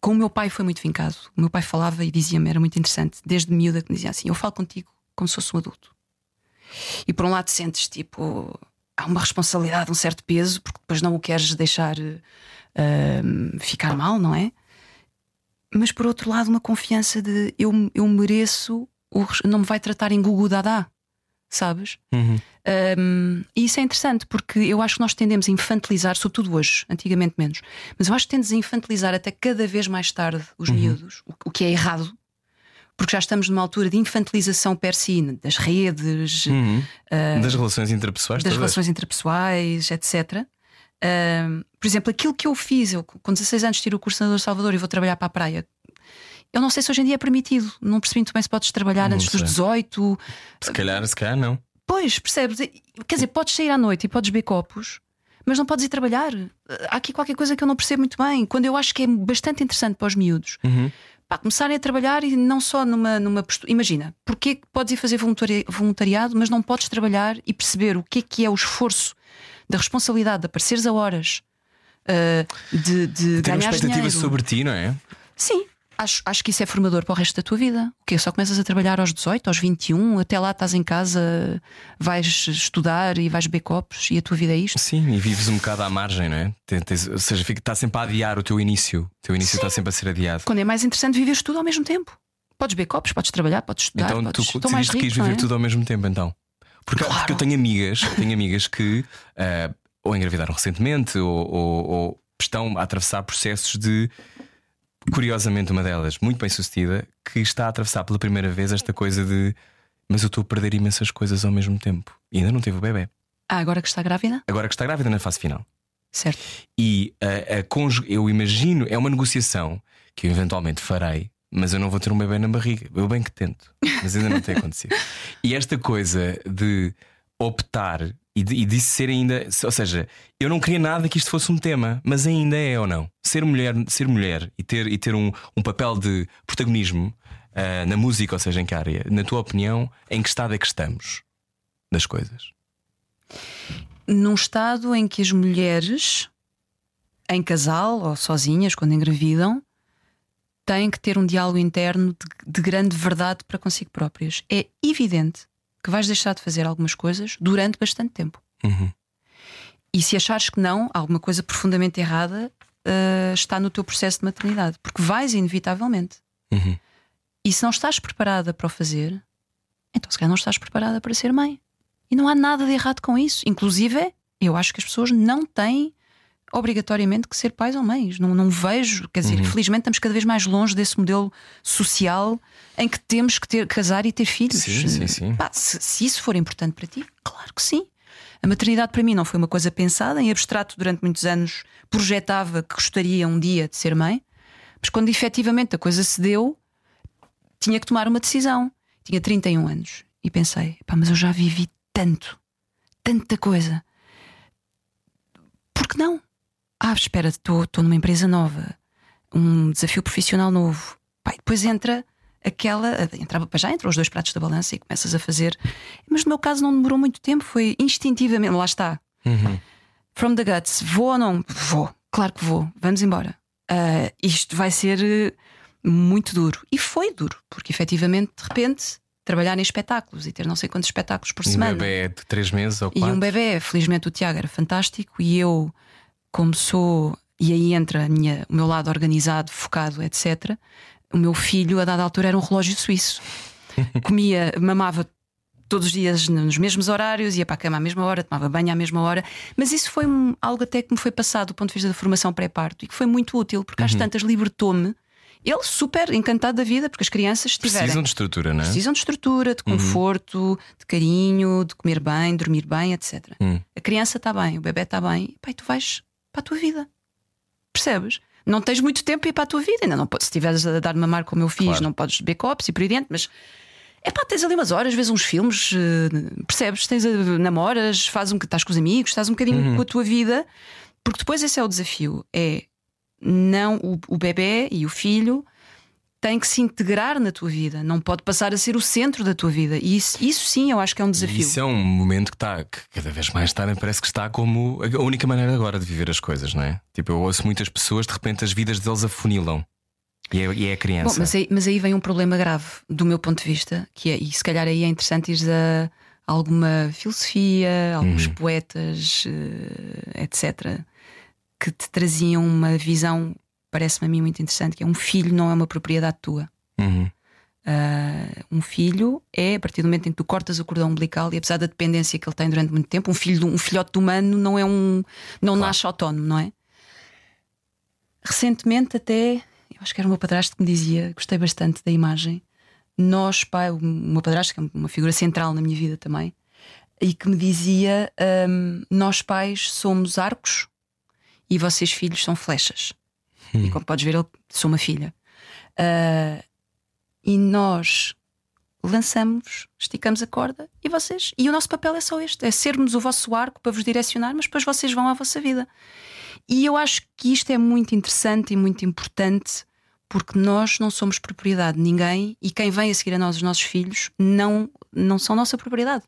com o meu pai foi muito vincado. O meu pai falava e dizia-me, era muito interessante, desde miúda, que me dizia assim: Eu falo contigo como se fosse um adulto. E por um lado sentes tipo, há uma responsabilidade, um certo peso, porque depois não o queres deixar ficar mal, não é? Mas por outro lado, uma confiança de eu, eu mereço, o não me vai tratar em gugu dadá, sabes? Uhum. Um, e isso é interessante porque eu acho que nós tendemos a infantilizar, sobretudo hoje, antigamente menos, mas eu acho que tendes a infantilizar até cada vez mais tarde os miúdos, o, o que é errado, porque já estamos numa altura de infantilização per si, das redes, Uhum. das relações interpessoais, das todas. relações interpessoais, etc. Por exemplo, aquilo que eu fiz, eu com 16 anos tiro o curso na Dor Salvador e vou trabalhar para a praia. Eu não sei se hoje em dia é permitido, não percebi muito bem se podes trabalhar Não antes sei. dos 18, Se calhar, se calhar não. Pois, percebes? Quer dizer, podes sair à noite e podes beber copos, mas não podes ir trabalhar. Há aqui qualquer coisa que eu não percebo muito bem. Quando eu acho que é bastante interessante para os miúdos, Uhum. pá, começarem a trabalhar e não só numa, numa postura. Imagina, porque que podes ir fazer voluntari- voluntariado, mas não podes trabalhar e perceber o que é que é o esforço da responsabilidade de apareceres a horas, ah, de, de Ter ganhar expectativa dinheiro. sobre ti, não é? Sim. Acho, acho que isso é formador para o resto da tua vida. O quê? Só começas a trabalhar aos 18, aos 21, até lá estás em casa, vais estudar e vais beber copos e a tua vida é isto. Sim, e vives um bocado à margem, não é? Tens- ou seja, fica, está sempre a adiar o teu início. O teu início está sempre a ser adiado. Quando é mais interessante viveres tudo ao mesmo tempo. Podes beber copos, podes trabalhar, podes estudar, Então podes... tu Estou mais decidiste que rico, quis viver é? tudo ao mesmo tempo, então. Porque, Claro. porque eu tenho amigas, tenho amigas que ah, ou engravidaram recentemente ou, ou- ou estão a atravessar processos de. Curiosamente, uma delas, muito bem sucedida, que está a atravessar pela primeira vez esta coisa de. Mas eu estou a perder imensas coisas ao mesmo tempo. E ainda não teve o bebê. Ah, agora que está grávida? Agora que está grávida na fase final. Certo. E a, a eu imagino, é uma negociação que eu eventualmente farei, mas eu não vou ter um bebê na barriga. Eu bem que tento, mas ainda não tem acontecido. E esta coisa de optar e, de, e disso ser ainda, ou seja, eu não queria nada que isto fosse um tema, mas ainda é ou não. Ser mulher, ser mulher e ter, e ter um, um papel de protagonismo ah, na música, ou seja, em que área, na tua opinião, em que estado é que estamos das coisas? Num estado em que as mulheres, em casal ou sozinhas, quando engravidam, têm que ter um diálogo interno de, de grande verdade para consigo próprias. É evidente que vais deixar de fazer algumas coisas durante bastante tempo. Uhum. E se achares que não, alguma coisa profundamente errada ah, está no teu processo de maternidade, porque vais inevitavelmente. Uhum. E se não estás preparada para o fazer, então se calhar não estás preparada para ser mãe. E não há nada de errado com isso. Inclusive, eu acho que as pessoas não têm obrigatoriamente que ser pais ou mães. Não, não vejo, quer dizer, felizmente estamos cada vez mais longe desse modelo social em que temos que ter, casar e ter filhos. Sim, sim, sim. Pá, se, se isso for importante para ti, claro que sim. A maternidade para mim não foi uma coisa pensada, em abstrato durante muitos anos projetava que gostaria um dia de ser mãe, mas quando efetivamente a coisa se deu, tinha que tomar uma decisão. Tinha 31 anos e pensei, pá, mas eu já vivi tanto, tanta coisa. Por que não? Ah, espera, estou numa empresa nova, um desafio profissional novo. Pá, e depois entra aquela. Entrava para já, entram os dois pratos da balança e começas a fazer. Mas no meu caso não demorou muito tempo, foi instintivamente. Lá está. Uhum. From the guts, vou ou não? Vou, claro que vou, vamos embora. Ah, isto vai ser eh, muito duro. E foi duro, porque efetivamente, de repente, trabalhar em espetáculos e ter não sei quantos espetáculos por Um semana. bebê de 3 meses ou E 4. um bebê, felizmente o Tiago era fantástico e eu, como sou e aí entra minha, o meu lado organizado, focado, etc. O meu filho, a dada altura, era um relógio suíço. Comia, mamava todos os dias nos mesmos horários, ia para a cama à mesma hora, tomava banho à mesma hora. Mas isso foi um, algo até que me foi passado do ponto de vista da formação pré-parto e que foi muito útil, porque às tantas libertou-me. Ele super encantado da vida, porque as crianças tiveram. Precisam de estrutura, não é? Precisam de estrutura, de conforto, de carinho, de comer bem, dormir bem, etc. Hum. A criança está bem, o bebê está bem, pai, tu vais para a tua vida. Percebes? Não tens muito tempo para ir para a tua vida, ainda não podes, se estiveres a dar mamar como eu fiz, Claro. não podes beber copos e por aí dentro, mas é pá, tens ali umas horas, vês uns filmes, eh, percebes? Tens, eh, namoras, fazes um, estás com os amigos, estás um bocadinho com a tua vida, porque depois esse é o desafio: é não o, o bebê e o filho têm que se integrar na tua vida, não pode passar a ser o centro da tua vida. E isso, isso sim eu acho que é um desafio. Isso é um momento que está, que cada vez mais está, parece que está como a única maneira agora de viver as coisas, não é? Tipo, eu ouço muitas pessoas, de repente as vidas deles afunilam. E é, e é a criança. Bom, mas aí, mas aí vem um problema grave do meu ponto de vista, que é, e se calhar aí é interessante ir a alguma filosofia, alguns Uhum. poetas, eh, etc., que te traziam uma visão, parece-me a mim muito interessante, que é um filho não é uma propriedade tua. Uhum. Ah, um filho é, a partir do momento em que tu cortas o cordão umbilical, e apesar da dependência que ele tem durante muito tempo, um filho, um um filhote humano não é um. não nasce autónomo, não é? Recentemente, até, eu acho que era o meu padrasto que me dizia, gostei bastante da imagem. Nós, pai, o meu padrasto, que é uma figura central na minha vida também, e que me dizia: hum, Nós, pais, somos arcos e vocês, filhos, são flechas. E como podes ver, eu sou uma filha. Ah, e nós lançamos, esticamos a corda e vocês. E o nosso papel é só este: é sermos o vosso arco para vos direcionar, mas depois vocês vão à vossa vida. E eu acho que isto é muito interessante e muito importante porque nós não somos propriedade de ninguém e quem vem a seguir a nós, os nossos filhos, não, não são nossa propriedade.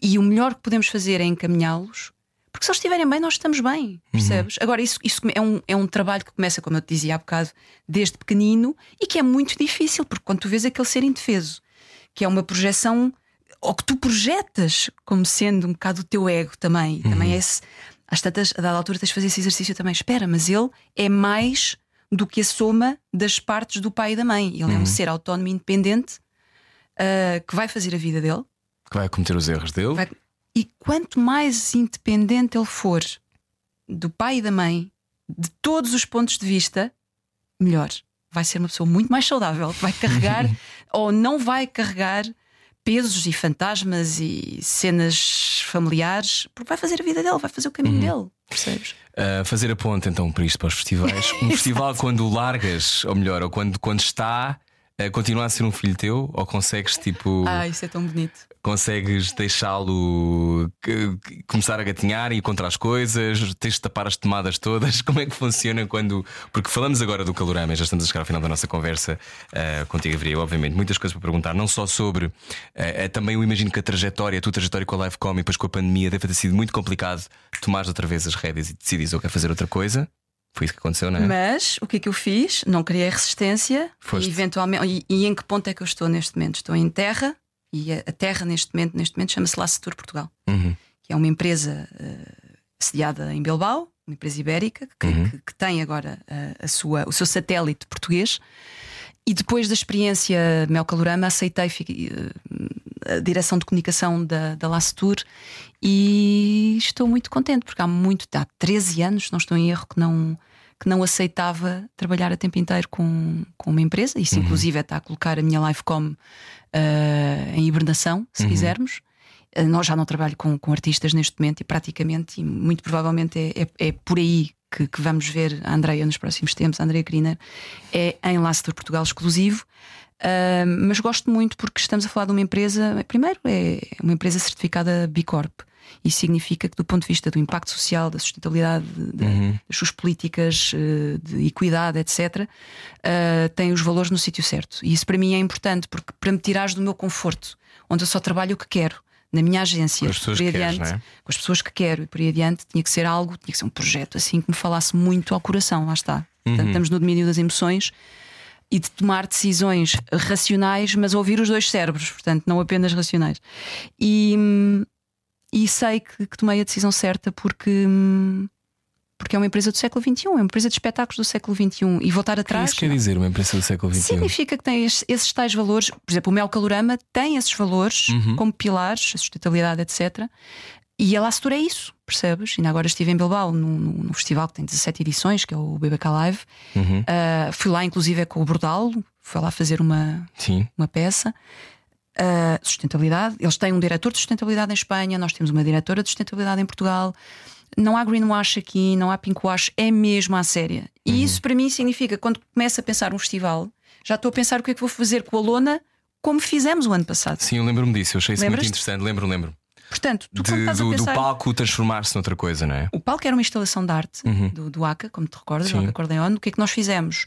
E o melhor que podemos fazer é encaminhá-los, porque se eles estiverem bem, nós estamos bem, percebes? Agora, isso, isso é, um, é um trabalho que começa, como eu te dizia há bocado, desde pequenino e que é muito difícil, porque quando tu vês aquele ser indefeso, que é uma projeção, ou que tu projetas como sendo um bocado o teu ego também, e também é esse. Às tantas, a dada altura, tens de fazer esse exercício também. Espera, mas ele é mais do que a soma das partes do pai e da mãe. Ele é um ser autónomo e independente ah, que vai fazer a vida dele. Que vai cometer os erros dele. Vai- E quanto mais independente ele for do pai e da mãe, de todos os pontos de vista, melhor. Vai ser uma pessoa muito mais saudável, vai carregar ou não vai carregar pesos e fantasmas e cenas familiares, porque vai fazer a vida dele, vai fazer o caminho dele, percebes? Uh, fazer a ponte então para isto, para os festivais. Um festival quando largas, ou melhor, ou quando, quando está, uh, continua a ser um filho teu, ou consegues tipo. Ah, isso é tão bonito. Consegues deixá-lo começar a gatinhar e ir contra as coisas, tens de tapar as tomadas todas. Como é que funciona quando. Porque falamos agora do calorama, já estamos a chegar ao final da nossa conversa uh, contigo, Haveria, obviamente, muitas coisas para perguntar, não só sobre. uh, uh, também eu imagino que a trajetória, a tua trajetória com a Livecom e depois com a pandemia deve ter sido muito complicado tomares outra vez as rédeas e decidires eu quero fazer outra coisa. Foi isso que aconteceu, não é? Mas o que é que eu fiz? Não criei resistência Foste. e eventualmente. E, e em que ponto é que eu estou neste momento? Estou em terra e a, a terra neste momento, neste momento chama-se Lacetur Portugal, Uhum. que é uma empresa eh, sediada em Bilbao, uma empresa ibérica que, que- que tem agora eh, a sua, o seu satélite português. E depois da experiência Mel Calorama, aceitei eh, a direção de comunicação da, da Lacetur e estou muito contente, porque há muito, há 13 anos, não estou em erro, que não, que não aceitava trabalhar a tempo inteiro com, com uma empresa. Isso, inclusive, está a colocar a minha Livecom eh, em hibernação, se quisermos. Eh, Nós já não trabalho com, com artistas neste momento e praticamente, e muito provavelmente é, é, é por aí que, que vamos ver a Andreia nos próximos tempos, a Andreia Kriner, é em Lacetur Portugal exclusivo. Ah, mas gosto muito porque estamos a falar de uma empresa, primeiro, é uma empresa certificada B Corp. Isso significa que, do ponto de vista do impacto social, da sustentabilidade, de- de- das suas políticas eh, de equidade, etc., eh, tem os valores no sítio certo. E isso para mim é importante, porque para me tirares do meu conforto, onde eu só trabalho o que quero, na minha agência, Com as pessoas por aí que queres, adiante, é? com as pessoas que quero e por aí adiante, tinha que ser algo, tinha que ser um projeto assim que me falasse muito ao coração, lá está. Portanto, estamos no domínio das emoções e de tomar decisões racionais, mas ouvir os dois cérebros, portanto, não apenas racionais. E, hum, e sei que, que tomei a decisão certa porque, hum, porque é uma empresa do século XXI, é uma empresa de espetáculos do século XXI. E voltar O que atrás. isso quer dizer, uma empresa do século XXI? Significa que tem esses, esses tais valores, por exemplo, o Mel Calorama tem esses valores Uhum. como pilares, a sustentabilidade, etc. E a Lastur é isso, percebes? Ainda agora estive em Bilbao, num, festival que tem 17 edições, que é o BBK Live. Uhum. Ah, fui lá, inclusive, é com o Bordal, fui lá fazer uma, Sim. uma peça. Ah, sustentabilidade, eles têm um diretor de sustentabilidade em Espanha, nós temos uma diretora de sustentabilidade em Portugal. Não há greenwash aqui, não há pinkwash, é mesmo à séria. E isso para mim significa quando começo a pensar um festival, já estou a pensar o que é que vou fazer com a lona, como fizemos o ano passado. Sim, eu lembro-me disso, eu achei isso muito interessante. Lembro, lembro. Portanto, tu De- do, do pensar. palco transformar-se noutra coisa, não é? O palco era uma instalação de arte do, do ACA, como te recordas, Sim. do ACA Acordeon. O que é que nós fizemos?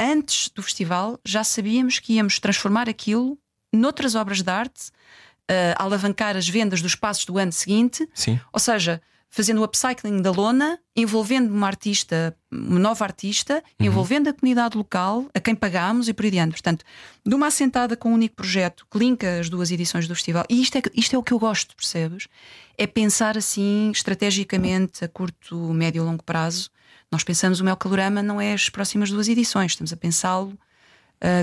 Antes do festival, já sabíamos que íamos transformar aquilo noutras obras de arte, eh, alavancar as vendas dos passos do ano seguinte, Sim. ou seja, fazendo o upcycling da lona, envolvendo uma artista, uma nova artista, Uhum. envolvendo a comunidade local, a quem pagamos e por aí adiante. Portanto, de uma assentada com um único projeto que linka as duas edições do festival, e isto é, isto é o que eu gosto, percebes? É pensar assim estrategicamente a curto, médio e longo prazo. Nós pensamos o Mel Calorama não é as próximas duas edições, estamos a pensá-lo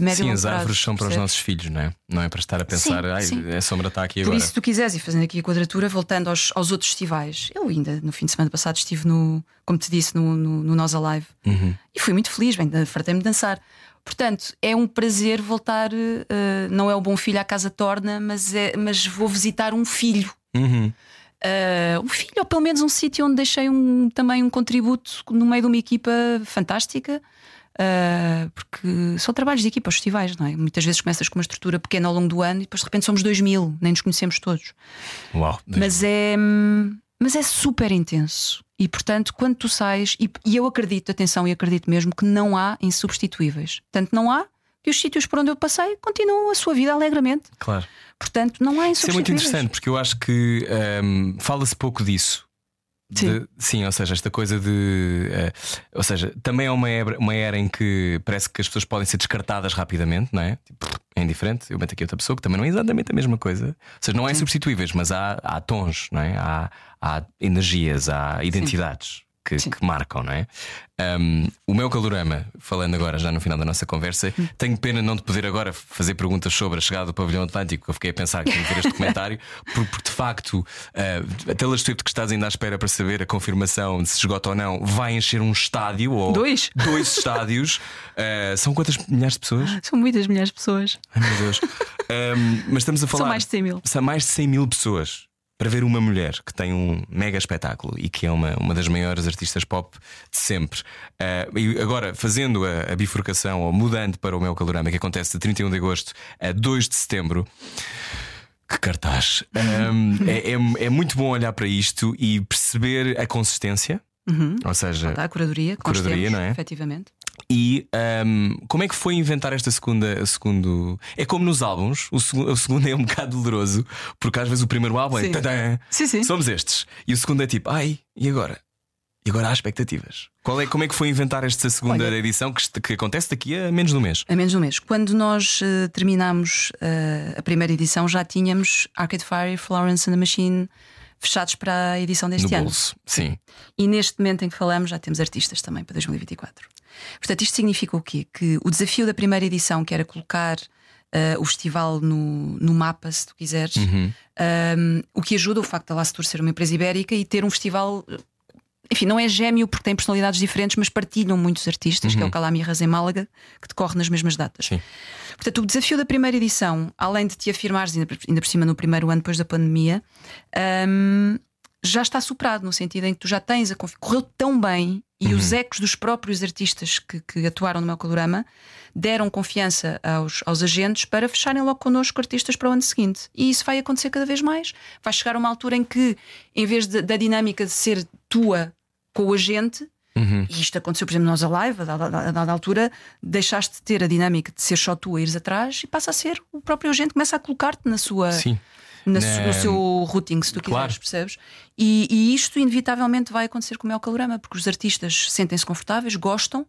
médio Sim, as prazo. árvores são para os nossos filhos, não é? Não é para estar a pensar, Sim, ai, sim. a sombra está aqui Por agora. isso, se tu quiseres, e fazendo aqui a quadratura, voltando aos, aos outros festivais, eu ainda no fim de semana passado estive no, como te disse, no, no, no Nós Alive Uhum. e fui muito feliz, bem, fartei-me de dançar. Portanto, é um prazer voltar. eh, não é o bom filho à casa torna, mas, é, mas vou visitar um filho. Uhum. Eh, um filho, ou pelo menos um sítio onde deixei um, também um contributo no meio de uma equipa fantástica. Eh, porque são trabalhos de equipa, os festivais, não é? Muitas vezes começas com uma estrutura pequena ao longo do ano e depois de repente somos dois mil, nem nos conhecemos todos. Uau. Mas é, mas é super intenso. E portanto, quando tu sais, e, e eu acredito, atenção, e acredito mesmo que não há insubstituíveis. Portanto, não há que os sítios por onde eu passei continuam a sua vida alegremente. Claro. Portanto, não há Isso é muito insubstituíveis. interessante porque eu acho que hum, fala-se pouco disso. De- sim, ou seja, esta coisa de. eh, ou seja, também é uma era, uma era em que parece que as pessoas podem ser descartadas rapidamente, não é? Tipo, é indiferente, eu meto aqui outra pessoa que também não é exatamente a mesma coisa. Ou seja, não há insubstituíveis, mas há, há tons, não é? Há, há energias, há identidades. Sim. Que marcam, não é? Um, o meu calorama, falando agora já no final da nossa conversa, Hum. tenho pena não de poder agora fazer perguntas sobre a chegada do pavilhão Atlântico, que eu fiquei a pensar que tinha que ver este documentário, porque, de facto, uh, Taylor Swift que estás ainda à espera para saber a confirmação de se esgota ou não, vai encher um estádio ou Dois? dois estádios. Uh, são quantas milhares de pessoas? São muitas milhares de pessoas. Ai meu Deus. Um, mas estamos a falar. São mais de 100 mil. São mais de 100 mil pessoas para ver uma mulher que tem um mega espetáculo e que é uma, uma das maiores artistas pop de sempre. Ah, e agora, fazendo a, a bifurcação ou mudando para o meu calorama, que acontece de 31 de agosto a 2 de setembro. Que cartaz! Um, é, é- é muito bom olhar para isto e perceber a consistência, ou seja, a curadoria, que Curadoria, temos, não é? efetivamente. E ahm, como é que foi inventar esta segunda? Segundo... É como nos álbuns, o, segu- o segundo é um bocado doloroso, porque às vezes o primeiro álbum é Sim. tadã, Sim, sim. somos estes, e o segundo é tipo, ai, e agora? E agora há expectativas. Qual é, como é que foi inventar esta segunda Olha- edição que, que acontece daqui a menos de um mês? A menos de um mês. Quando nós eh, terminámos eh, a primeira edição, já tínhamos Arcade Fire Florence and the Machine fechados para a edição deste no ano. bolso, sim. E neste momento em que falamos, já temos artistas também para 2024. Portanto, isto significa o quê? Que o desafio da primeira edição, que era colocar eh, o festival no, no mapa, se tu quiseres, Uhum. um, o que ajuda o facto da Lastur ser uma empresa ibérica e ter um festival. Enfim, não é gêmeo porque tem personalidades diferentes, mas partilham muitos artistas, que é o Calamirras em Málaga, que decorre nas mesmas datas. Sim. Portanto, o desafio da primeira edição, além de te afirmares, ainda por- ainda por cima no primeiro ano depois da pandemia, hum, já está superado, no sentido em que tu já tens a confi- correu tão bem e os ecos dos próprios artistas que, que atuaram no meu colorama deram confiança aos, aos agentes para fecharem logo connosco artistas para o ano seguinte. E isso vai acontecer cada vez mais. Vai chegar uma altura em que, em vez de- da dinâmica de ser tua com o agente, Uhum. e isto aconteceu, por exemplo, nós a live, a dada, altura, deixaste de ter a dinâmica de ser só tu a ires atrás e passa a ser o próprio agente começa a colocar-te na sua Sim. na Na- no seu routing, se tu quiseres, Claro. percebes? E, e isto inevitavelmente vai acontecer com o meu calorama, porque os artistas sentem-se confortáveis, gostam.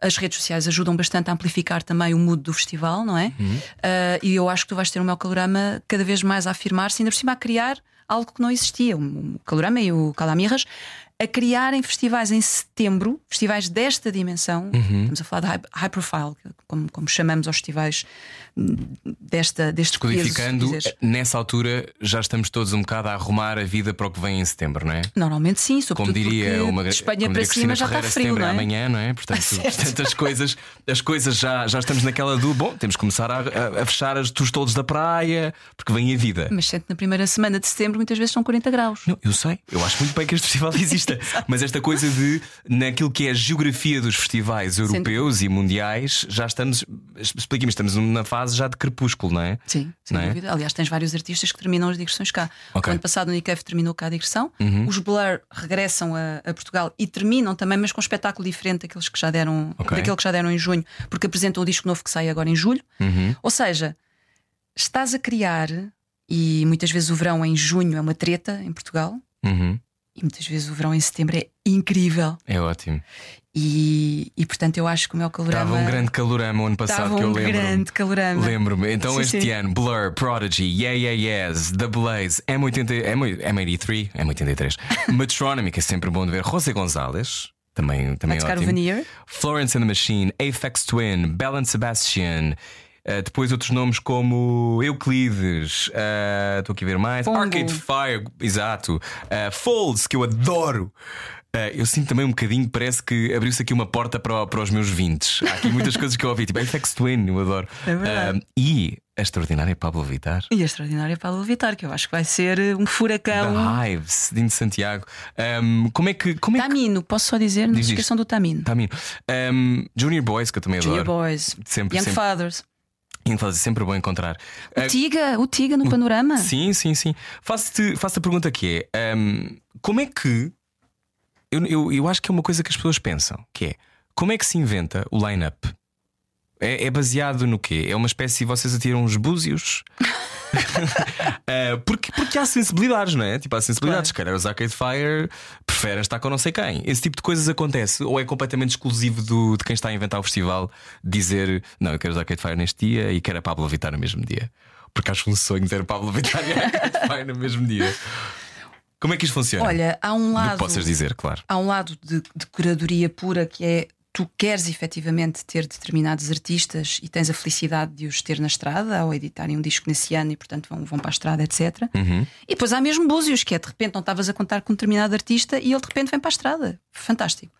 As redes sociais ajudam bastante a amplificar também o mood do festival, não é? Uhum. Ah, e eu acho que tu vais ter o meu calorama cada vez mais a afirmar-se, ainda por cima a criar algo que não existia. O, o calorama e o calamirras a criarem festivais em setembro, festivais desta dimensão. Uhum. Estamos a falar de high, high profile, como, como, chamamos aos festivais hum, desta, deste Codificando, peso, nessa altura já estamos todos um bocado a arrumar a vida para o que vem em setembro, não é? Normalmente sim, sobretudo como diria uma de Espanha para cima já está frio, setembro não é é? amanhã, não é? Portanto, portanto as coisas, as coisas já, já estamos naquela do bom, temos que começar a, a, a fechar as, os todos da praia, porque vem a vida. Mas sente na primeira semana de setembro muitas vezes são 40 graus. Não, eu sei, eu acho muito bem que este festival exista, mas esta coisa de naquilo que é a geografia dos festivais europeus e mundiais, já estamos, explique-me, estamos na fase já de crepúsculo, não é? Sim, sem Não é? dúvida. Aliás, tens vários artistas que terminam as digressões cá. Ok. O ano passado o Nikkei terminou cá a digressão, Uhum. os Blur regressam a, a Portugal e terminam também, mas com um espetáculo diferente daqueles que já deram, Ok. daquele que já deram em junho, porque apresentam o disco novo que sai agora em julho. Uhum. Ou seja, estás a criar, e muitas vezes o verão em junho é uma treta em Portugal, Uhum. E muitas vezes o verão em setembro é incrível. É ótimo. E, e portanto eu acho que o meu calorama. Estava um grande calorama o ano passado que eu um lembro. grande calorama. Lembro-me. Então Sim, este sim. ano, Blur, Prodigy, Yeah Yeah Yes, The Blaze, M80, M- M83, M83, Metronomy, que é sempre bom de ver, José Gonzalez, também, também ótimo. Veneer. Florence and the Machine, Aphex Twin, Bell and Sebastian. Uh, depois outros nomes como Euclides, uh, estou aqui a ver mais, Pongo. Arcade Fire, exato, uh, Folds, que eu adoro. Uh, eu sinto também um bocadinho, parece que abriu-se aqui uma porta para, para os meus 20. Há aqui muitas coisas que eu ouvi, tipo Aphex Twin, eu adoro. É verdade. Uh, e a extraordinária Pablo Vittar. E a extraordinária Paulo Vitar, que eu acho que vai ser um furacão. The Hives, Dino de Santiago. Um, como é que. Como é que Tamino, posso só dizer, não se esqueçam do Tamino. Tamino. Um, Junior Boys, que eu também Junior adoro. Boys, Sempre, Young sempre. Fathers. Então, sempre bom encontrar. O Uh, Tiga, o Tiga no panorama. Sim, sim, sim. Faço-te faço a pergunta que é: hum, como é que. Eu, eu, eu acho que é uma coisa que as pessoas pensam, que é como é que se inventa o line-up? É, é baseado no quê? É uma espécie vocês atiram uns búzios? Uh, porque, porque há sensibilidades, não é? Tipo, há sensibilidades. Se calhar os Arcade Fire preferem estar com não sei quem. Esse tipo de coisas acontece ou é completamente exclusivo do, de quem está a inventar o festival dizer não, eu quero os Arcade Fire neste dia e quero a Pablo Vittar no mesmo dia. Porque acho um sonho ter Pablo Vittar e Arcade Fire no mesmo dia. Como é que isto funciona? Olha, há um Do lado. que possas dizer, claro. há um lado de, de curadoria pura que é tu queres efetivamente ter determinados artistas e tens a felicidade de os ter na estrada ao editarem um disco nesse ano e portanto vão, vão para a estrada, etc. Uhum. E depois há mesmo búzios, que é de repente não estavas a contar com um determinado artista e ele de repente vem para a estrada. Fantástico.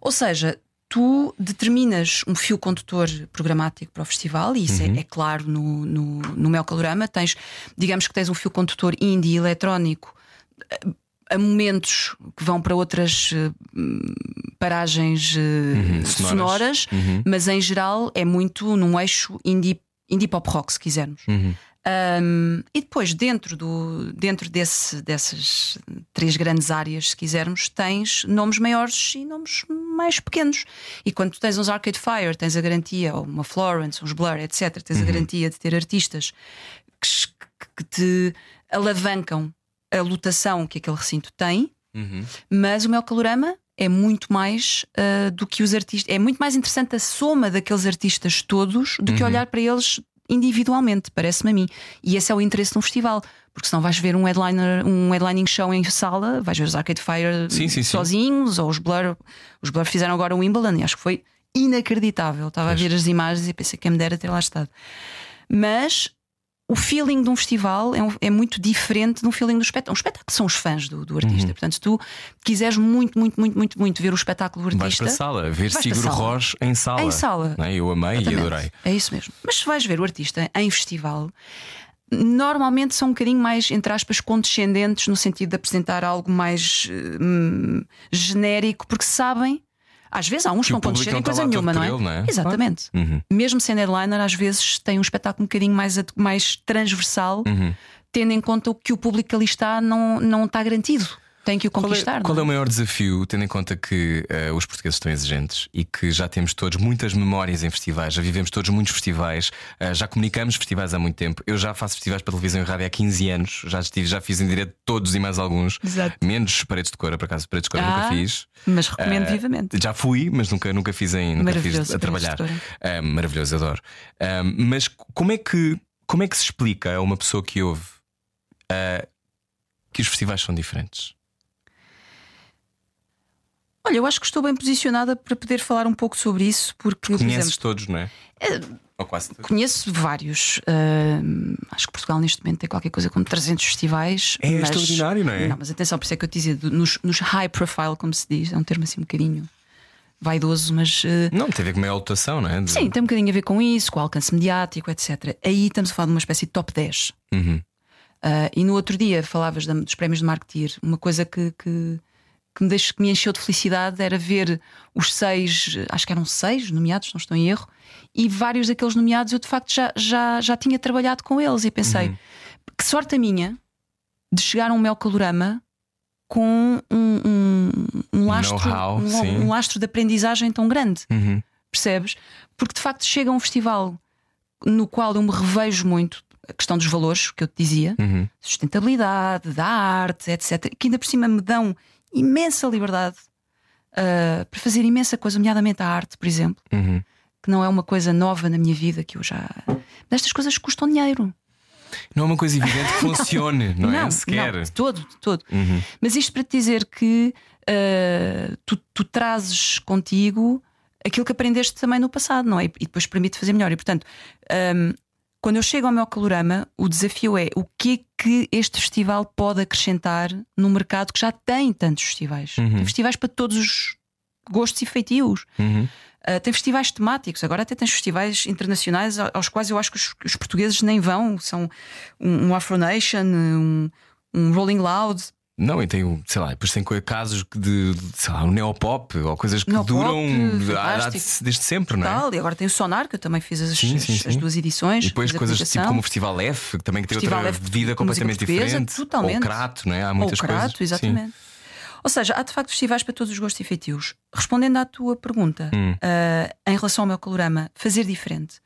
Ou seja, tu determinas um fio condutor programático para o festival, e isso é, é claro no, no, no Mel Calorama. Tens, digamos que tens um fio condutor indie eletrónico a momentos que vão para outras eh, paragens eh, sonoras. sonoras, mas em geral é muito num eixo indie, indie pop rock, se quisermos. Um, e depois, dentro, do, dentro desse, dessas três grandes áreas, se quisermos, tens nomes maiores e nomes mais pequenos. E quando tu tens uns Arcade Fire, tens a garantia, ou uma Florence, uns Blur, etc., tens a garantia de ter artistas que- que te alavancam a lotação que aquele recinto tem, mas o meu calorama é muito mais ah, do que os artistas. É muito mais interessante a soma daqueles artistas todos do que olhar para eles individualmente, parece-me a mim. E esse é o interesse de um festival. Porque senão vais ver um headliner, um headlining show em sala, vais ver os Arcade Fire Sim, sim, sim. sozinhos, ou os Blur. Os Blur fizeram agora o Wimbledon e acho que foi inacreditável. Estava a ver as imagens e pensei que me dera ter lá estado. Mas o feeling de um festival é, um- é muito diferente de um feeling do espetáculo. Um espetáculo são os fãs do, do artista. Uhum. Portanto, se tu quiseres muito, muito, muito, muito, muito ver o espetáculo do Vais artista. para a sala, ver Vais para a Sigur sala. Ros em sala. Em sala. É? Eu amei e Exatamente. adorei. É isso mesmo. Mas se vais ver o artista em festival, normalmente são um bocadinho mais, entre aspas, condescendentes no sentido de apresentar algo mais hum, genérico, porque sabem. Às vezes há uns que não condescendem coisa nenhuma, não é? ele, não é? Exatamente. Uhum. Mesmo sendo headliner, às vezes tem um espetáculo um bocadinho mais, mais transversal, Uhum. tendo em conta o que o público que ali está não, não está garantido. Tem que o Qual é, conquistar. qual é não o maior desafio, tendo em conta que eh, os portugueses estão exigentes e que já temos todos muitas memórias em festivais, já vivemos todos muitos festivais, eh, já comunicamos festivais há muito tempo. Eu já faço festivais para televisão e rádio há 15 anos, já estive, já fiz em direto todos e mais alguns, Exato. menos paredes de cor, por acaso, paredes de cor nunca Ah, fiz. Mas recomendo Eh, vivamente. Já fui, mas nunca, nunca fiz em nunca fiz a trabalhar. Maravilhoso, adoro. Mas como é que como é que se explica a uma pessoa que ouve ah, que os festivais são diferentes? Olha, eu acho que estou bem posicionada para poder falar um pouco sobre isso, porque por Conheces exemplo, todos, não é? Ou quase todos. conheço vários. Ahm, acho que Portugal neste momento tem qualquer coisa como 300 festivais. É mas- extraordinário, não é? Não, mas atenção, por isso é que eu te dizia, nos, nos high profile, como se diz, é um termo assim um bocadinho vaidoso, mas. eh, Não, tem a ver com a lotação, não é? De- Sim, tem um bocadinho a ver com isso, com o alcance mediático, etc. Aí estamos a falar de uma espécie de top 10. Uhum. Ah, e no outro dia falavas da- dos prémios de Marketeer. Uma coisa que, que, que me, deixou, que me encheu de felicidade era ver os seis, acho que eram seis nomeados, não estou em erro, e vários daqueles nomeados eu de facto já, já, já tinha trabalhado com eles e pensei que sorte a minha de chegar a um Mel Calorama com um, um, um lastro, um, um lastro de aprendizagem tão grande Uhum. percebes? Porque de facto chega a um festival no qual eu me revejo muito a questão dos valores que eu te dizia, Uhum. sustentabilidade, da arte, etc., que ainda por cima me dão imensa liberdade ah, para fazer imensa coisa, nomeadamente a arte, por exemplo, Uhum. que não é uma coisa nova na minha vida que eu já. Mas estas coisas custam dinheiro. Não é uma coisa evidente que funcione, não, é? Sequer. não, de todo, de todo. Uhum. Mas isto para te dizer que ah, tu, tu trazes contigo aquilo que aprendeste também no passado, não é? E depois permite fazer melhor. E portanto, ahm, quando eu chego ao meu calorama, o desafio é o que é que este festival pode acrescentar no mercado que já tem tantos festivais. Tem festivais para todos os gostos e feitios. Uhum. Uh, tem festivais temáticos, agora até tens festivais internacionais aos quais eu acho que os, os portugueses nem vão. São um, um Afro Nation, um, um Rolling Loud. Não, e tem, o- sei lá, depois tem casos de, sei lá, um neopop ou coisas que Neopop, duram há- fantástico. desde sempre, não é? Tal, e agora tem o Sonar, que eu também fiz as, Sim, sim, as- as sim. duas edições. E depois coisas tipo como o Festival F, que também que tem Festival outra F vida completamente diferente. totalmente. Ou Crato, não é? Há Ou muitas o Crato, coisas. Sim. exatamente. Ou seja, há de facto festivais para todos os gostos e feitios. Respondendo à tua pergunta, Hum. ah, em relação ao meu calorama, fazer diferente.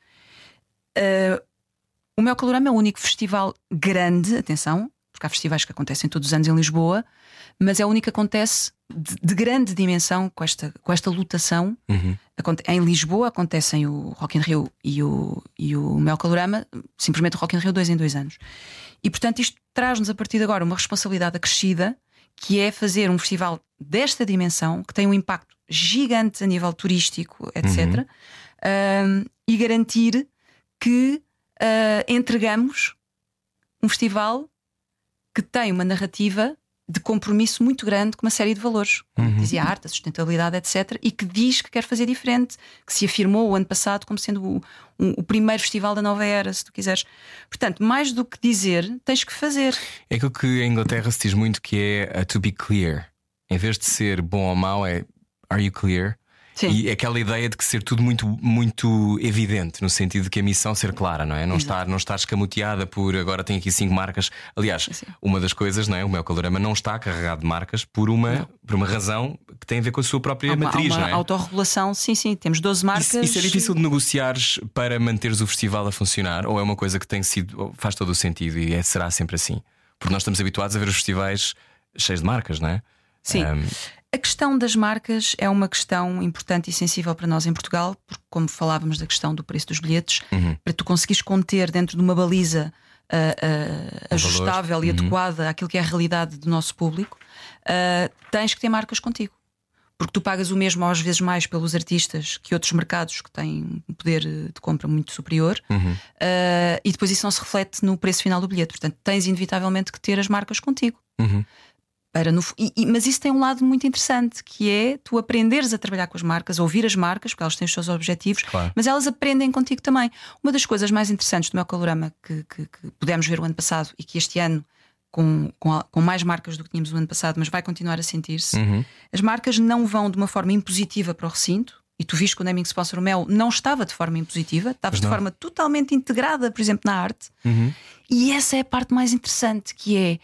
Ah, o meu calorama é o único festival grande, atenção, porque há festivais que acontecem todos os anos em Lisboa, mas é o único que acontece de, de grande dimensão com esta, com esta lotação. Uhum. Em Lisboa acontecem o Rock in Rio e o, e o Mel Calorama, simplesmente o Rock in Rio dois em dois anos. E portanto isto traz-nos a partir de agora uma responsabilidade acrescida que é fazer um festival desta dimensão que tem um impacto gigante a nível turístico, etc. ahm, e garantir que ah, entregamos um festival que tem uma narrativa de compromisso muito grande com uma série de valores, como dizia a arte, a sustentabilidade, etc., e que diz que quer fazer diferente, que se afirmou o ano passado como sendo o, um- o primeiro festival da nova era, se tu quiseres. Portanto, mais do que dizer, tens que fazer. É aquilo que em Inglaterra se diz muito que é a to be clear. Em vez de ser bom ou mau, é are you clear? Sim. E aquela ideia de que ser tudo muito, muito evidente, no sentido de que a missão ser clara, não é? Não Exato. estar, não estar escamoteada por agora tem aqui cinco marcas. Aliás, Sim. uma das coisas, não é? O meu calorama não está carregado de marcas por uma, por uma razão que tem a ver com a sua própria Há uma, há matriz, uma não é? autorregulação, sim, sim, temos 12 marcas. Isso, isso é difícil de negociares para manteres o festival a funcionar ou é uma coisa que tem sido faz todo o sentido e é- será sempre assim? Porque nós estamos habituados a ver os festivais cheios de marcas, não é? Sim. Ahm, A questão das marcas é uma questão importante e sensível para nós em Portugal, porque, como falávamos da questão do preço dos bilhetes, Uhum. para tu conseguires conter dentro de uma baliza ah, ah, ajustável e Uhum. adequada àquilo que é a realidade do nosso público, ah, tens que ter marcas contigo. Porque tu pagas o mesmo, ou às vezes mais, pelos artistas que outros mercados que têm um poder de compra muito superior, Uhum. ah, e depois isso não se reflete no preço final do bilhete. Portanto, tens inevitavelmente que ter as marcas contigo. Uhum. Para no e- e- mas isso tem um lado muito interessante que é tu aprenderes a trabalhar com as marcas, a ouvir as marcas, porque elas têm os seus objetivos, Claro. mas elas aprendem contigo também. Uma das coisas mais interessantes do meu calorama que, que, que pudemos ver o ano passado e que este ano, com, com, com mais marcas do que tínhamos o ano passado, mas vai continuar a sentir-se, Uhum. as marcas não vão de uma forma impositiva para o recinto. E tu viste que o naming sponsor Mel não estava de forma impositiva, estava de forma totalmente integrada, por exemplo, na arte. Uhum. E essa é a parte mais interessante, que é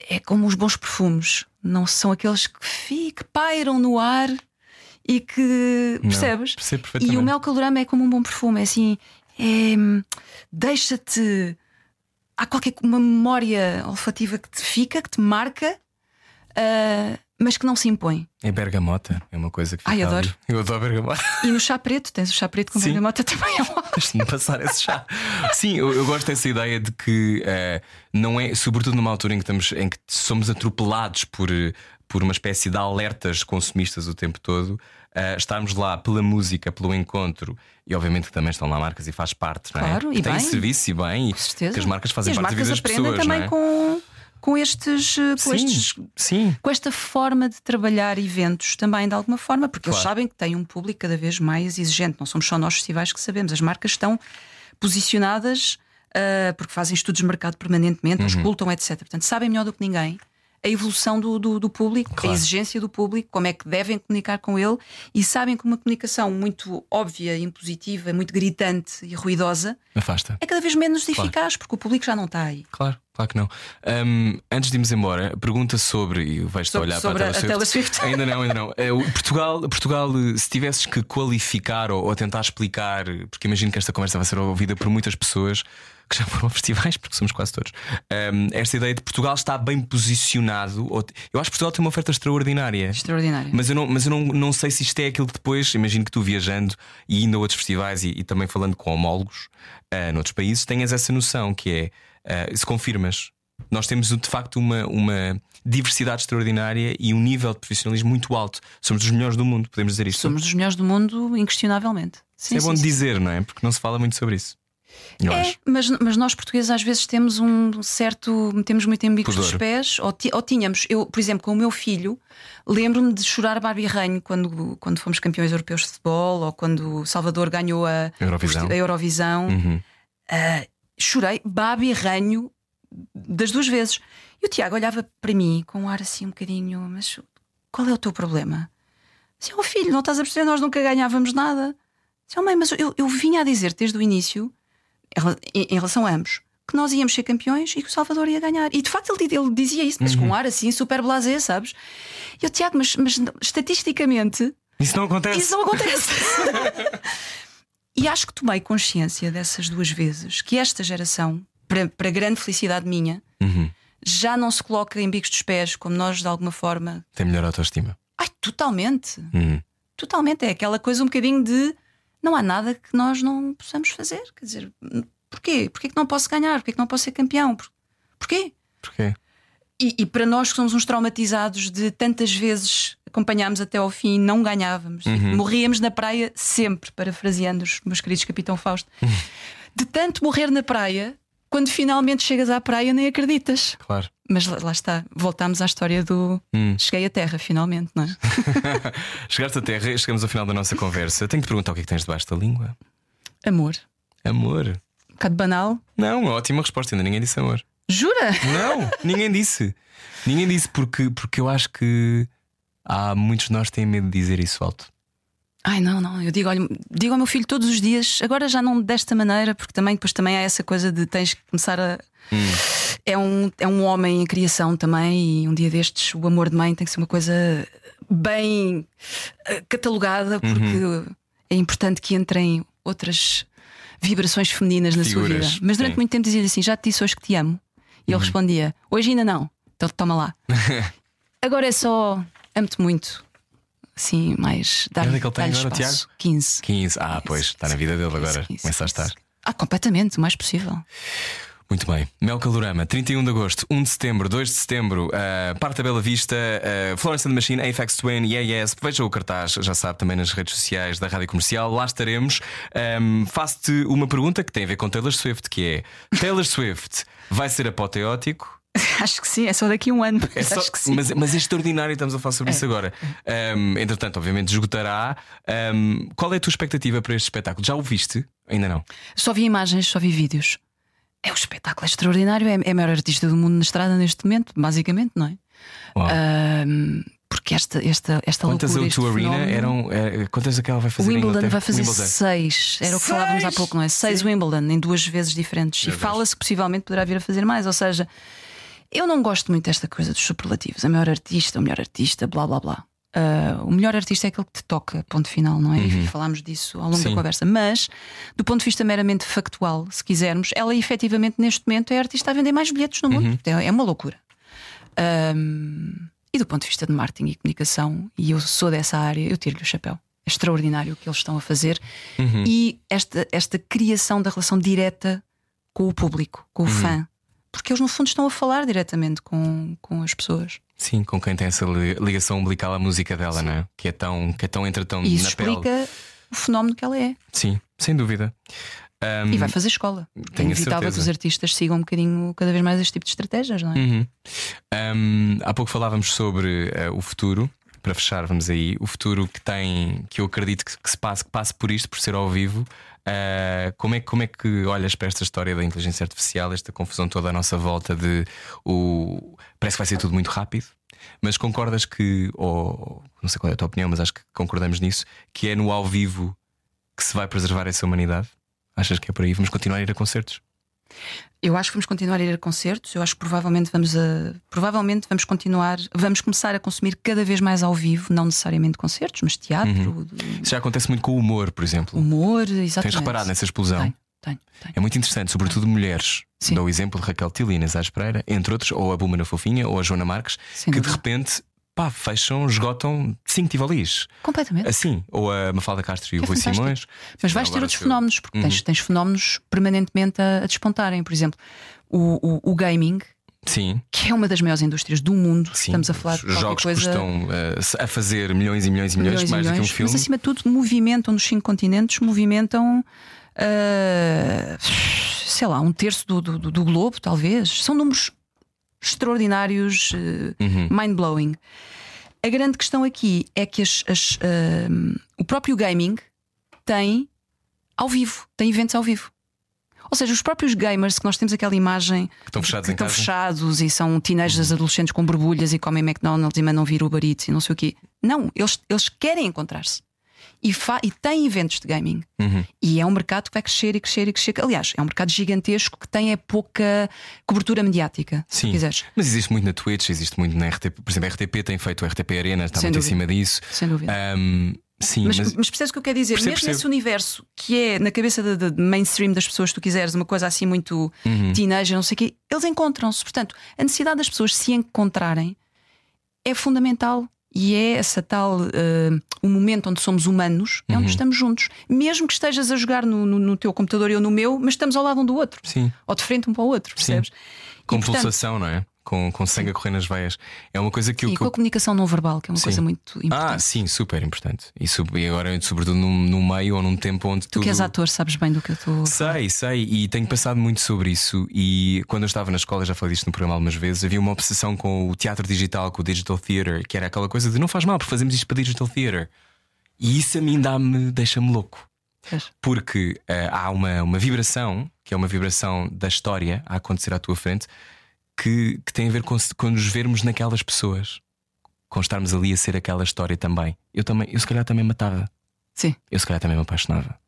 é como os bons perfumes, não são aqueles que, fi- que pairam no ar e que Não, percebes? E o mel calorama é como um bom perfume, é assim, é, hum, deixa-te. Há qualquer uma memória olfativa que te fica, que te marca, ah, mas que não se impõe. É bergamota, é uma coisa que fica Ai, ali. adoro. Eu adoro bergamota. E no chá preto, tens o chá preto com Sim. bergamota também é ótimo. Deixa-me passar esse chá. Sim, eu, eu gosto dessa ideia de que eh, não é, sobretudo numa altura em que estamos em que somos atropelados por, por uma espécie de alertas consumistas o tempo todo. Uh, estarmos lá pela música, pelo encontro, e obviamente que também estão lá marcas e faz parte, não é? Claro, e que tem bem. serviço e bem, e que as marcas fazem e parte marcas da vida das pessoas. também não é? com, com, estes, eh, com sim, estes sim, com esta forma de trabalhar eventos também de alguma forma, porque eles Claro. sabem que têm um público cada vez mais exigente. Não somos só nós festivais que sabemos. As marcas estão posicionadas ah, porque fazem estudos de mercado permanentemente, Uhum. auscultam, etc. Portanto, sabem melhor do que ninguém a evolução do, do, do público, Claro. a exigência do público, como é que devem comunicar com ele e sabem que uma comunicação muito óbvia, impositiva, muito gritante e ruidosa afasta. é cada vez menos Claro. eficaz porque o público já não está aí. Claro, claro que não. Ahm, antes de irmos embora, pergunta sobre, e Sobre- olhar sobre para a a Taylor Taylor Swift. Ainda não, ainda não. O Portugal, Portugal, se tivesses que qualificar ou, ou tentar explicar, porque imagino que esta conversa vai ser ouvida por muitas pessoas que já foram a festivais, porque somos quase todos. Ahm, esta ideia de Portugal está bem posicionado. Eu acho que Portugal tem uma oferta extraordinária. Extraordinário. Mas eu, não, mas eu não, não sei se isto é aquilo que depois, imagino que tu viajando e indo a outros festivais e, e também falando com homólogos uh, noutros países, tenhas essa noção que é, uh, se confirmas, nós temos de facto uma, uma diversidade extraordinária e um nível de profissionalismo muito alto. Somos dos melhores do mundo, podemos dizer isto. Somos dos melhores do mundo, inquestionavelmente. Sim, é bom sim, de sim. dizer, não é? Porque não se fala muito sobre isso. Eu É, acho. mas, mas nós portugueses às vezes temos um certo. metemos muito em bicos dos pés, ou, ti- ou tínhamos. Eu, por exemplo, com o meu filho, lembro-me de chorar barbirranho quando, quando fomos campeões europeus de futebol, ou quando Salvador ganhou a Eurovisão. a Eurovisão. Uhum. Ah, chorei babirranho das duas vezes. E o Tiago olhava para mim com um ar assim um bocadinho, mas qual é o teu problema? Disse, oh filho, não estás a perceber, nós nunca ganhávamos nada. Disse, oh mãe, mas eu, eu vinha a dizer desde o início, em rela- em, em relação a ambos, que nós íamos ser campeões e que o Salvador ia ganhar. E de facto ele, ele dizia isso, mas com um ar assim super blasé, sabes? E eu, Tiago, mas, mas estatisticamente Isso não acontece. isso não acontece. e acho que tomei consciência dessas duas vezes que esta geração, para, para grande felicidade minha, Uhum. já não se coloca em bicos dos pés como nós, de alguma forma. Tem melhor autoestima. Ai, totalmente. Uhum. Totalmente. É aquela coisa um bocadinho de não há nada que nós não possamos fazer. Quer dizer, porquê? Porquê que não posso ganhar? Porquê que não posso ser campeão? Por- Porquê? Porquê? E, e para nós que somos uns traumatizados de tantas vezes acompanhámos até ao fim e não ganhávamos, E morríamos na praia sempre, parafraseando os meus queridos Capitão Fausto, de tanto morrer na praia, quando finalmente chegas à praia nem acreditas. Claro. Mas lá, lá está, voltámos à história do Hum. cheguei à terra, finalmente, não é? Chegaste à Terra, chegamos ao final da nossa conversa. Tenho que te perguntar o que é que tens debaixo da língua. Amor. Amor. Um bocado banal. Não, ótima resposta, ainda ninguém disse amor. Jura? Não, ninguém disse. Ninguém disse porque, porque eu acho que há muitos de nós que têm medo de dizer isso alto. Ai, não, não. Eu digo, olha, digo ao meu filho todos os dias, agora já não desta maneira, porque também depois também há essa coisa de tens que começar a. É, um, é um homem em criação também, e um dia destes o amor de mãe tem que ser uma coisa bem eh, catalogada, porque é importante que entrem outras vibrações femininas na sua Figuras, vida. Mas durante sim. muito tempo dizia assim: Já te disse hoje que te amo. E ele respondia: Hoje ainda não. Então toma lá. agora é só amo-te muito. Assim, mais dar idade é que ele tem agora, espaço. 15. 15. Ah, pois, está na vida dele agora. Isso, Começa a estar. Ah, completamente, o mais possível. Muito bem. Mel Calorama, 31 de agosto, 1 de setembro, 2 de setembro, uh, Parta Bela Vista, uh, Florence and the Machine, Apex Twin, Yeah Yes. Veja o cartaz, já sabe, também nas redes sociais da Rádio Comercial. Lá estaremos. Um, Faço-te uma pergunta que tem a ver com Taylor Swift, que é Taylor Swift vai ser apoteótico? Acho que sim, é só daqui a um ano. É só- Acho que sim. mas, mas é extraordinário, estamos a falar sobre isso agora. Um, entretanto, obviamente, esgotará. Um, qual é a tua expectativa para este espetáculo? Já o viste? Ainda não. Só vi imagens, só vi vídeos. É um espetáculo extraordinário, é, é a maior artista do mundo na estrada neste momento, basicamente, não é? Ahm, porque esta, esta, esta Quantas loucura. o este Tua Arena eram. eh, quantas é que ela vai O fazer? em Wimbledon vai fazer Wimbledon. seis. Era o que falávamos há pouco, não é? Seis Sim. Wimbledon em duas vezes diferentes. Meu e fala-se que possivelmente poderá vir a fazer mais. Ou seja, eu não gosto muito desta coisa dos superlativos. A maior artista, o melhor artista, blá blá blá. Ah, o melhor artista é aquele que te toca, ponto final, não é? E falámos disso ao longo Uhum. Sim. da conversa. Mas, do ponto de vista meramente factual, se quisermos, ela efetivamente neste momento é a artista a vender mais bilhetes no Uhum. mundo. É, é uma loucura. Ahm, e do ponto de vista de marketing e comunicação, e eu sou dessa área, eu tiro-lhe o chapéu. É extraordinário o que eles estão a fazer Uhum. e esta, esta criação da relação direta com o público, com o Uhum. fã, porque eles no fundo estão a falar diretamente com, com as pessoas. Sim, com quem tem essa li- ligação umbilical à música dela, não é? Que é tão, que é tão entra tão E isso na pele. explica o fenómeno que ela é. Sim, sem dúvida. Um, E vai fazer escola. É inevitável que os artistas sigam um bocadinho cada vez mais este tipo de estratégias, não é? Uhum. Um, há pouco falávamos sobre eh, o futuro. Para fechar, vamos aí. O futuro que tem, que eu acredito que, que se passe, que passe por isto, por ser ao vivo. Uh, como, é, como é que olhas para esta história da inteligência artificial, esta confusão toda à nossa volta de o parece que vai ser tudo muito rápido, mas concordas que, ou não sei qual é a tua opinião, mas acho que concordamos nisso, que é no ao vivo que se vai preservar essa humanidade? Achas que é por aí? Vamos continuar a ir a concertos? Eu acho que vamos continuar a ir a concertos. Eu acho que provavelmente vamos a provavelmente vamos continuar, vamos começar a consumir cada vez mais ao vivo, não necessariamente concertos, mas teatro, Uhum. Isso já acontece muito com o humor, por exemplo. humor, exatamente. Tens reparado nessa explosão? Tenho, tenho, tenho. É muito interessante, sobretudo mulheres. Sim. Dou o exemplo de Raquel Tili Inês Aires Pereira, entre outros, ou a Buma na Fofinha, ou a Joana Marques, Sem que de dúvida. repente pá, fecham, esgotam cinco tivolis. Completamente. Assim, ou a Mafalda Castro e o É Rui fantástico. Simões. Mas vais ter outros fenómenos, porque tens, tens fenómenos permanentemente a, a despontarem. Por exemplo, o, o, o gaming, Sim, que é uma das maiores indústrias do mundo. sim. Estamos a falar de jogos coisa. custam eh, a fazer milhões e milhões e milhões, milhões mais do que um milhões, filme. Mas acima de tudo, movimentam nos cinco continentes, movimentam. ah, sei lá, um terço do, do, do globo, talvez. São números extraordinários, eh, Uhum. mind-blowing. A grande questão aqui é que as- as, ah, o próprio gaming tem ao vivo, tem eventos ao vivo. Ou seja, os próprios gamers que nós temos aquela imagem Que estão fechados que estão. Uhum. fechados e são teenagers adolescentes com borbulhas e comem McDonald's e mandam vir Uber Eats e não sei o quê. Não, eles, eles querem encontrar-se e, e têm eventos de gaming. Uhum. E é um mercado que vai crescer e crescer e crescer. Aliás, é um mercado gigantesco que tem é pouca cobertura mediática, Sim. Mas existe muito na Twitch, existe muito na RTP. Por exemplo, a RTP tem feito o RTP Arena, está Sem muito em dúvida. cima disso. Sem dúvida. Ahm, sim, Mas, mas, mas percebes o que eu quero dizer? Percebo, Mesmo percebo. nesse universo que é na cabeça da da- mainstream das pessoas, se tu quiseres, uma coisa assim muito Uhum. teenager, não sei o quê, eles encontram-se. Portanto, a necessidade das pessoas se encontrarem é fundamental. E é essa tal eh, o momento onde somos humanos, é Uhum. onde estamos juntos. Mesmo que estejas a jogar no, no- no teu computador e eu no meu, mas estamos ao lado um do outro, sim. ou de frente um para o outro, percebes? Com e, portanto, pulsação, não é? Com, com sangue a correr nas veias. É uma coisa que eu. e que com eu- a comunicação não verbal, que é uma Sim. coisa muito importante. Ah, sim, super importante. E, e agora, sobretudo, num, num meio ou num tempo onde tu que és ator, sabes bem do que eu estou. Sei, sei, e tenho pensado muito sobre isso. E quando eu estava na escola, já falei disto no programa algumas vezes, havia uma obsessão com o teatro digital, com o digital theater, que era aquela coisa de não faz mal, porque fazemos isto para digital theater. E isso a mim dá-me, deixa-me louco. Porque eh, há uma, uma vibração, que é uma vibração da história a acontecer à tua frente, que, que tem a ver com, com nos vermos naquelas pessoas, com estarmos ali a ser aquela história também. Eu também, eu se calhar também matava, Sim. eu se calhar também me apaixonava.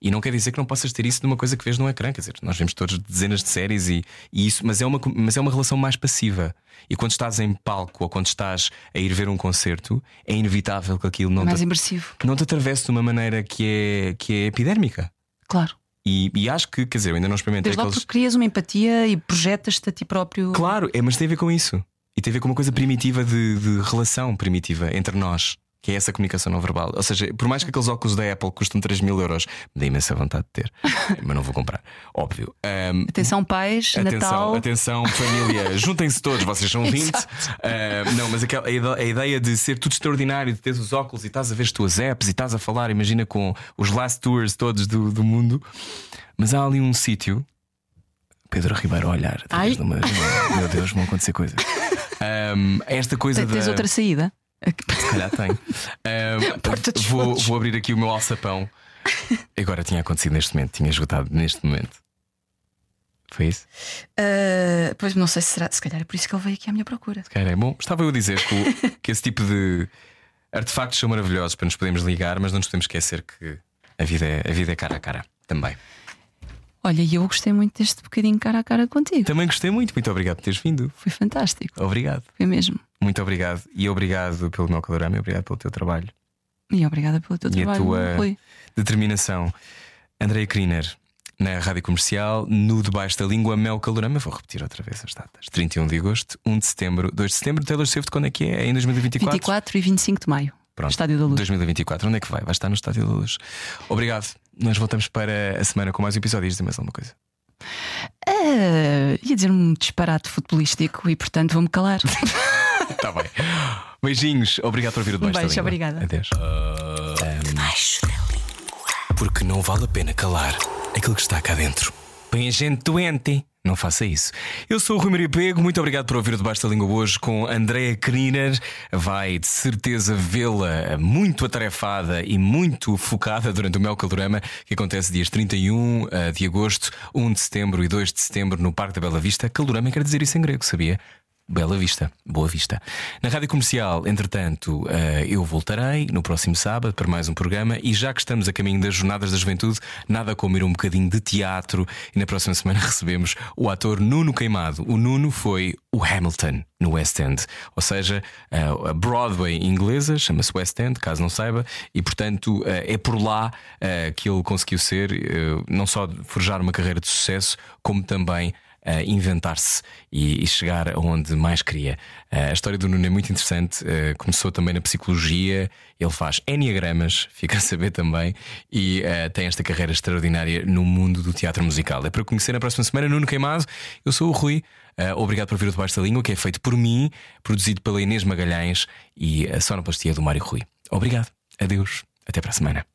E não quer dizer que não possas ter isso numa coisa que vês no ecrã, quer dizer, nós vemos todos dezenas de séries e, e isso, mas é, uma, mas é uma relação mais passiva. E quando estás em palco ou quando estás a ir ver um concerto, é inevitável que aquilo não, mais te, imersivo. não te atravesse de uma maneira que é, que é epidérmica. Claro. E, e acho que, quer dizer, eu ainda não experimentei Desde logo aqueles. porque crias uma empatia e projetas-te a ti próprio. Claro, é, mas tem a ver com isso. E tem a ver com uma coisa primitiva de, de relação primitiva entre nós, que é essa comunicação não verbal. Ou seja, por mais que aqueles óculos da Apple custam 3 mil euros, me dá imensa vontade de ter, mas não vou comprar, óbvio. Ahm, Atenção, pais, Atenção, Natal. atenção, família, juntem-se todos, vocês são 20. Ah, não, mas aquela, a ide- a ideia de ser tudo extraordinário, de teres os óculos e estás a ver as tuas apps e estás a falar, imagina com os last tours todos do, do mundo. Mas há ali um sítio. Pedro Ribeiro a olhar. de uma- meu Deus, vão acontecer coisas. Ahm, esta coisa Tens da. outra saída? Se calhar tem. Dos vou, vou abrir aqui o meu alçapão. Agora tinha acontecido neste momento, tinha esgotado neste momento. Foi isso? Ah, pois não sei se será. Se calhar é por isso que ele veio aqui à minha procura. Cara, é bom. Estava eu a dizer que, o- que esse tipo de artefactos são maravilhosos para nos podermos ligar, mas não nos podemos esquecer que a vida é, a vida é cara a cara também. Olha, e eu gostei muito deste bocadinho cara a cara contigo. Também gostei muito, muito obrigado por teres vindo. Foi fantástico. Obrigado, Foi mesmo. Muito obrigado. E obrigado pelo meu calorama e obrigado pelo teu trabalho. E obrigada pelo teu E a trabalho. tua- Rui. Determinação. Andreia Kriner, na Rádio Comercial, no Debaixo da Língua, Mel Calorama. Vou repetir outra vez as datas: 31 de agosto, 1 de setembro, 2 de setembro. Taylor Swift, quando é que é? É em 2024? 24 e 25 de maio. Pronto. Estádio da Luz. 2024, onde é que vai? Vai estar no Estádio da Luz. Obrigado. Nós voltamos para a semana com mais episódios. Diz mais alguma coisa. Ah, ia dizer um disparate futebolístico e portanto vou-me calar. Tá bem. Beijinhos, obrigado por vir debaixo Um beijo, da língua. obrigada. Adeus. Debaixo da língua. Porque não vale a pena calar aquilo que está cá dentro. Põe a gente doente. Não faça isso. Eu sou o Rui Maria Pego, muito obrigado por ouvir o Debaixo da Língua hoje com Andrea Kriner. Vai de certeza vê-la muito atarefada e muito focada durante o Mel Calorama, que acontece dias 31 eh, de agosto, 1 de setembro e 2 de setembro no Parque da Bela Vista. Calorama quer dizer isso em grego, sabia? Bela Vista, Boa Vista. Na rádio comercial, entretanto, eh, eu voltarei no próximo sábado para mais um programa. E já que estamos a caminho das Jornadas da Juventude, nada como ir um bocadinho de teatro. E na próxima semana recebemos o ator Nuno Queimado. O Nuno foi o Hamilton no West End, ou seja, eh, a Broadway inglesa, chama-se West End, caso não saiba, e portanto eh, é por lá que ele conseguiu ser, não só forjar uma carreira de sucesso, como também a inventar-se e, e chegar aonde mais queria. Uh, a história do Nuno é muito interessante. uh, começou também na psicologia, ele faz enneagramas, fica a saber também, e uh, tem esta carreira extraordinária no mundo do teatro musical. É para conhecer na próxima semana Nuno Queimado. Eu sou o Rui. Uh, obrigado por vir o Debaixo da Língua, que é feito por mim, produzido pela Inês Magalhães e a sonoplastia do Mário Rui. Obrigado. Adeus. Até para a semana.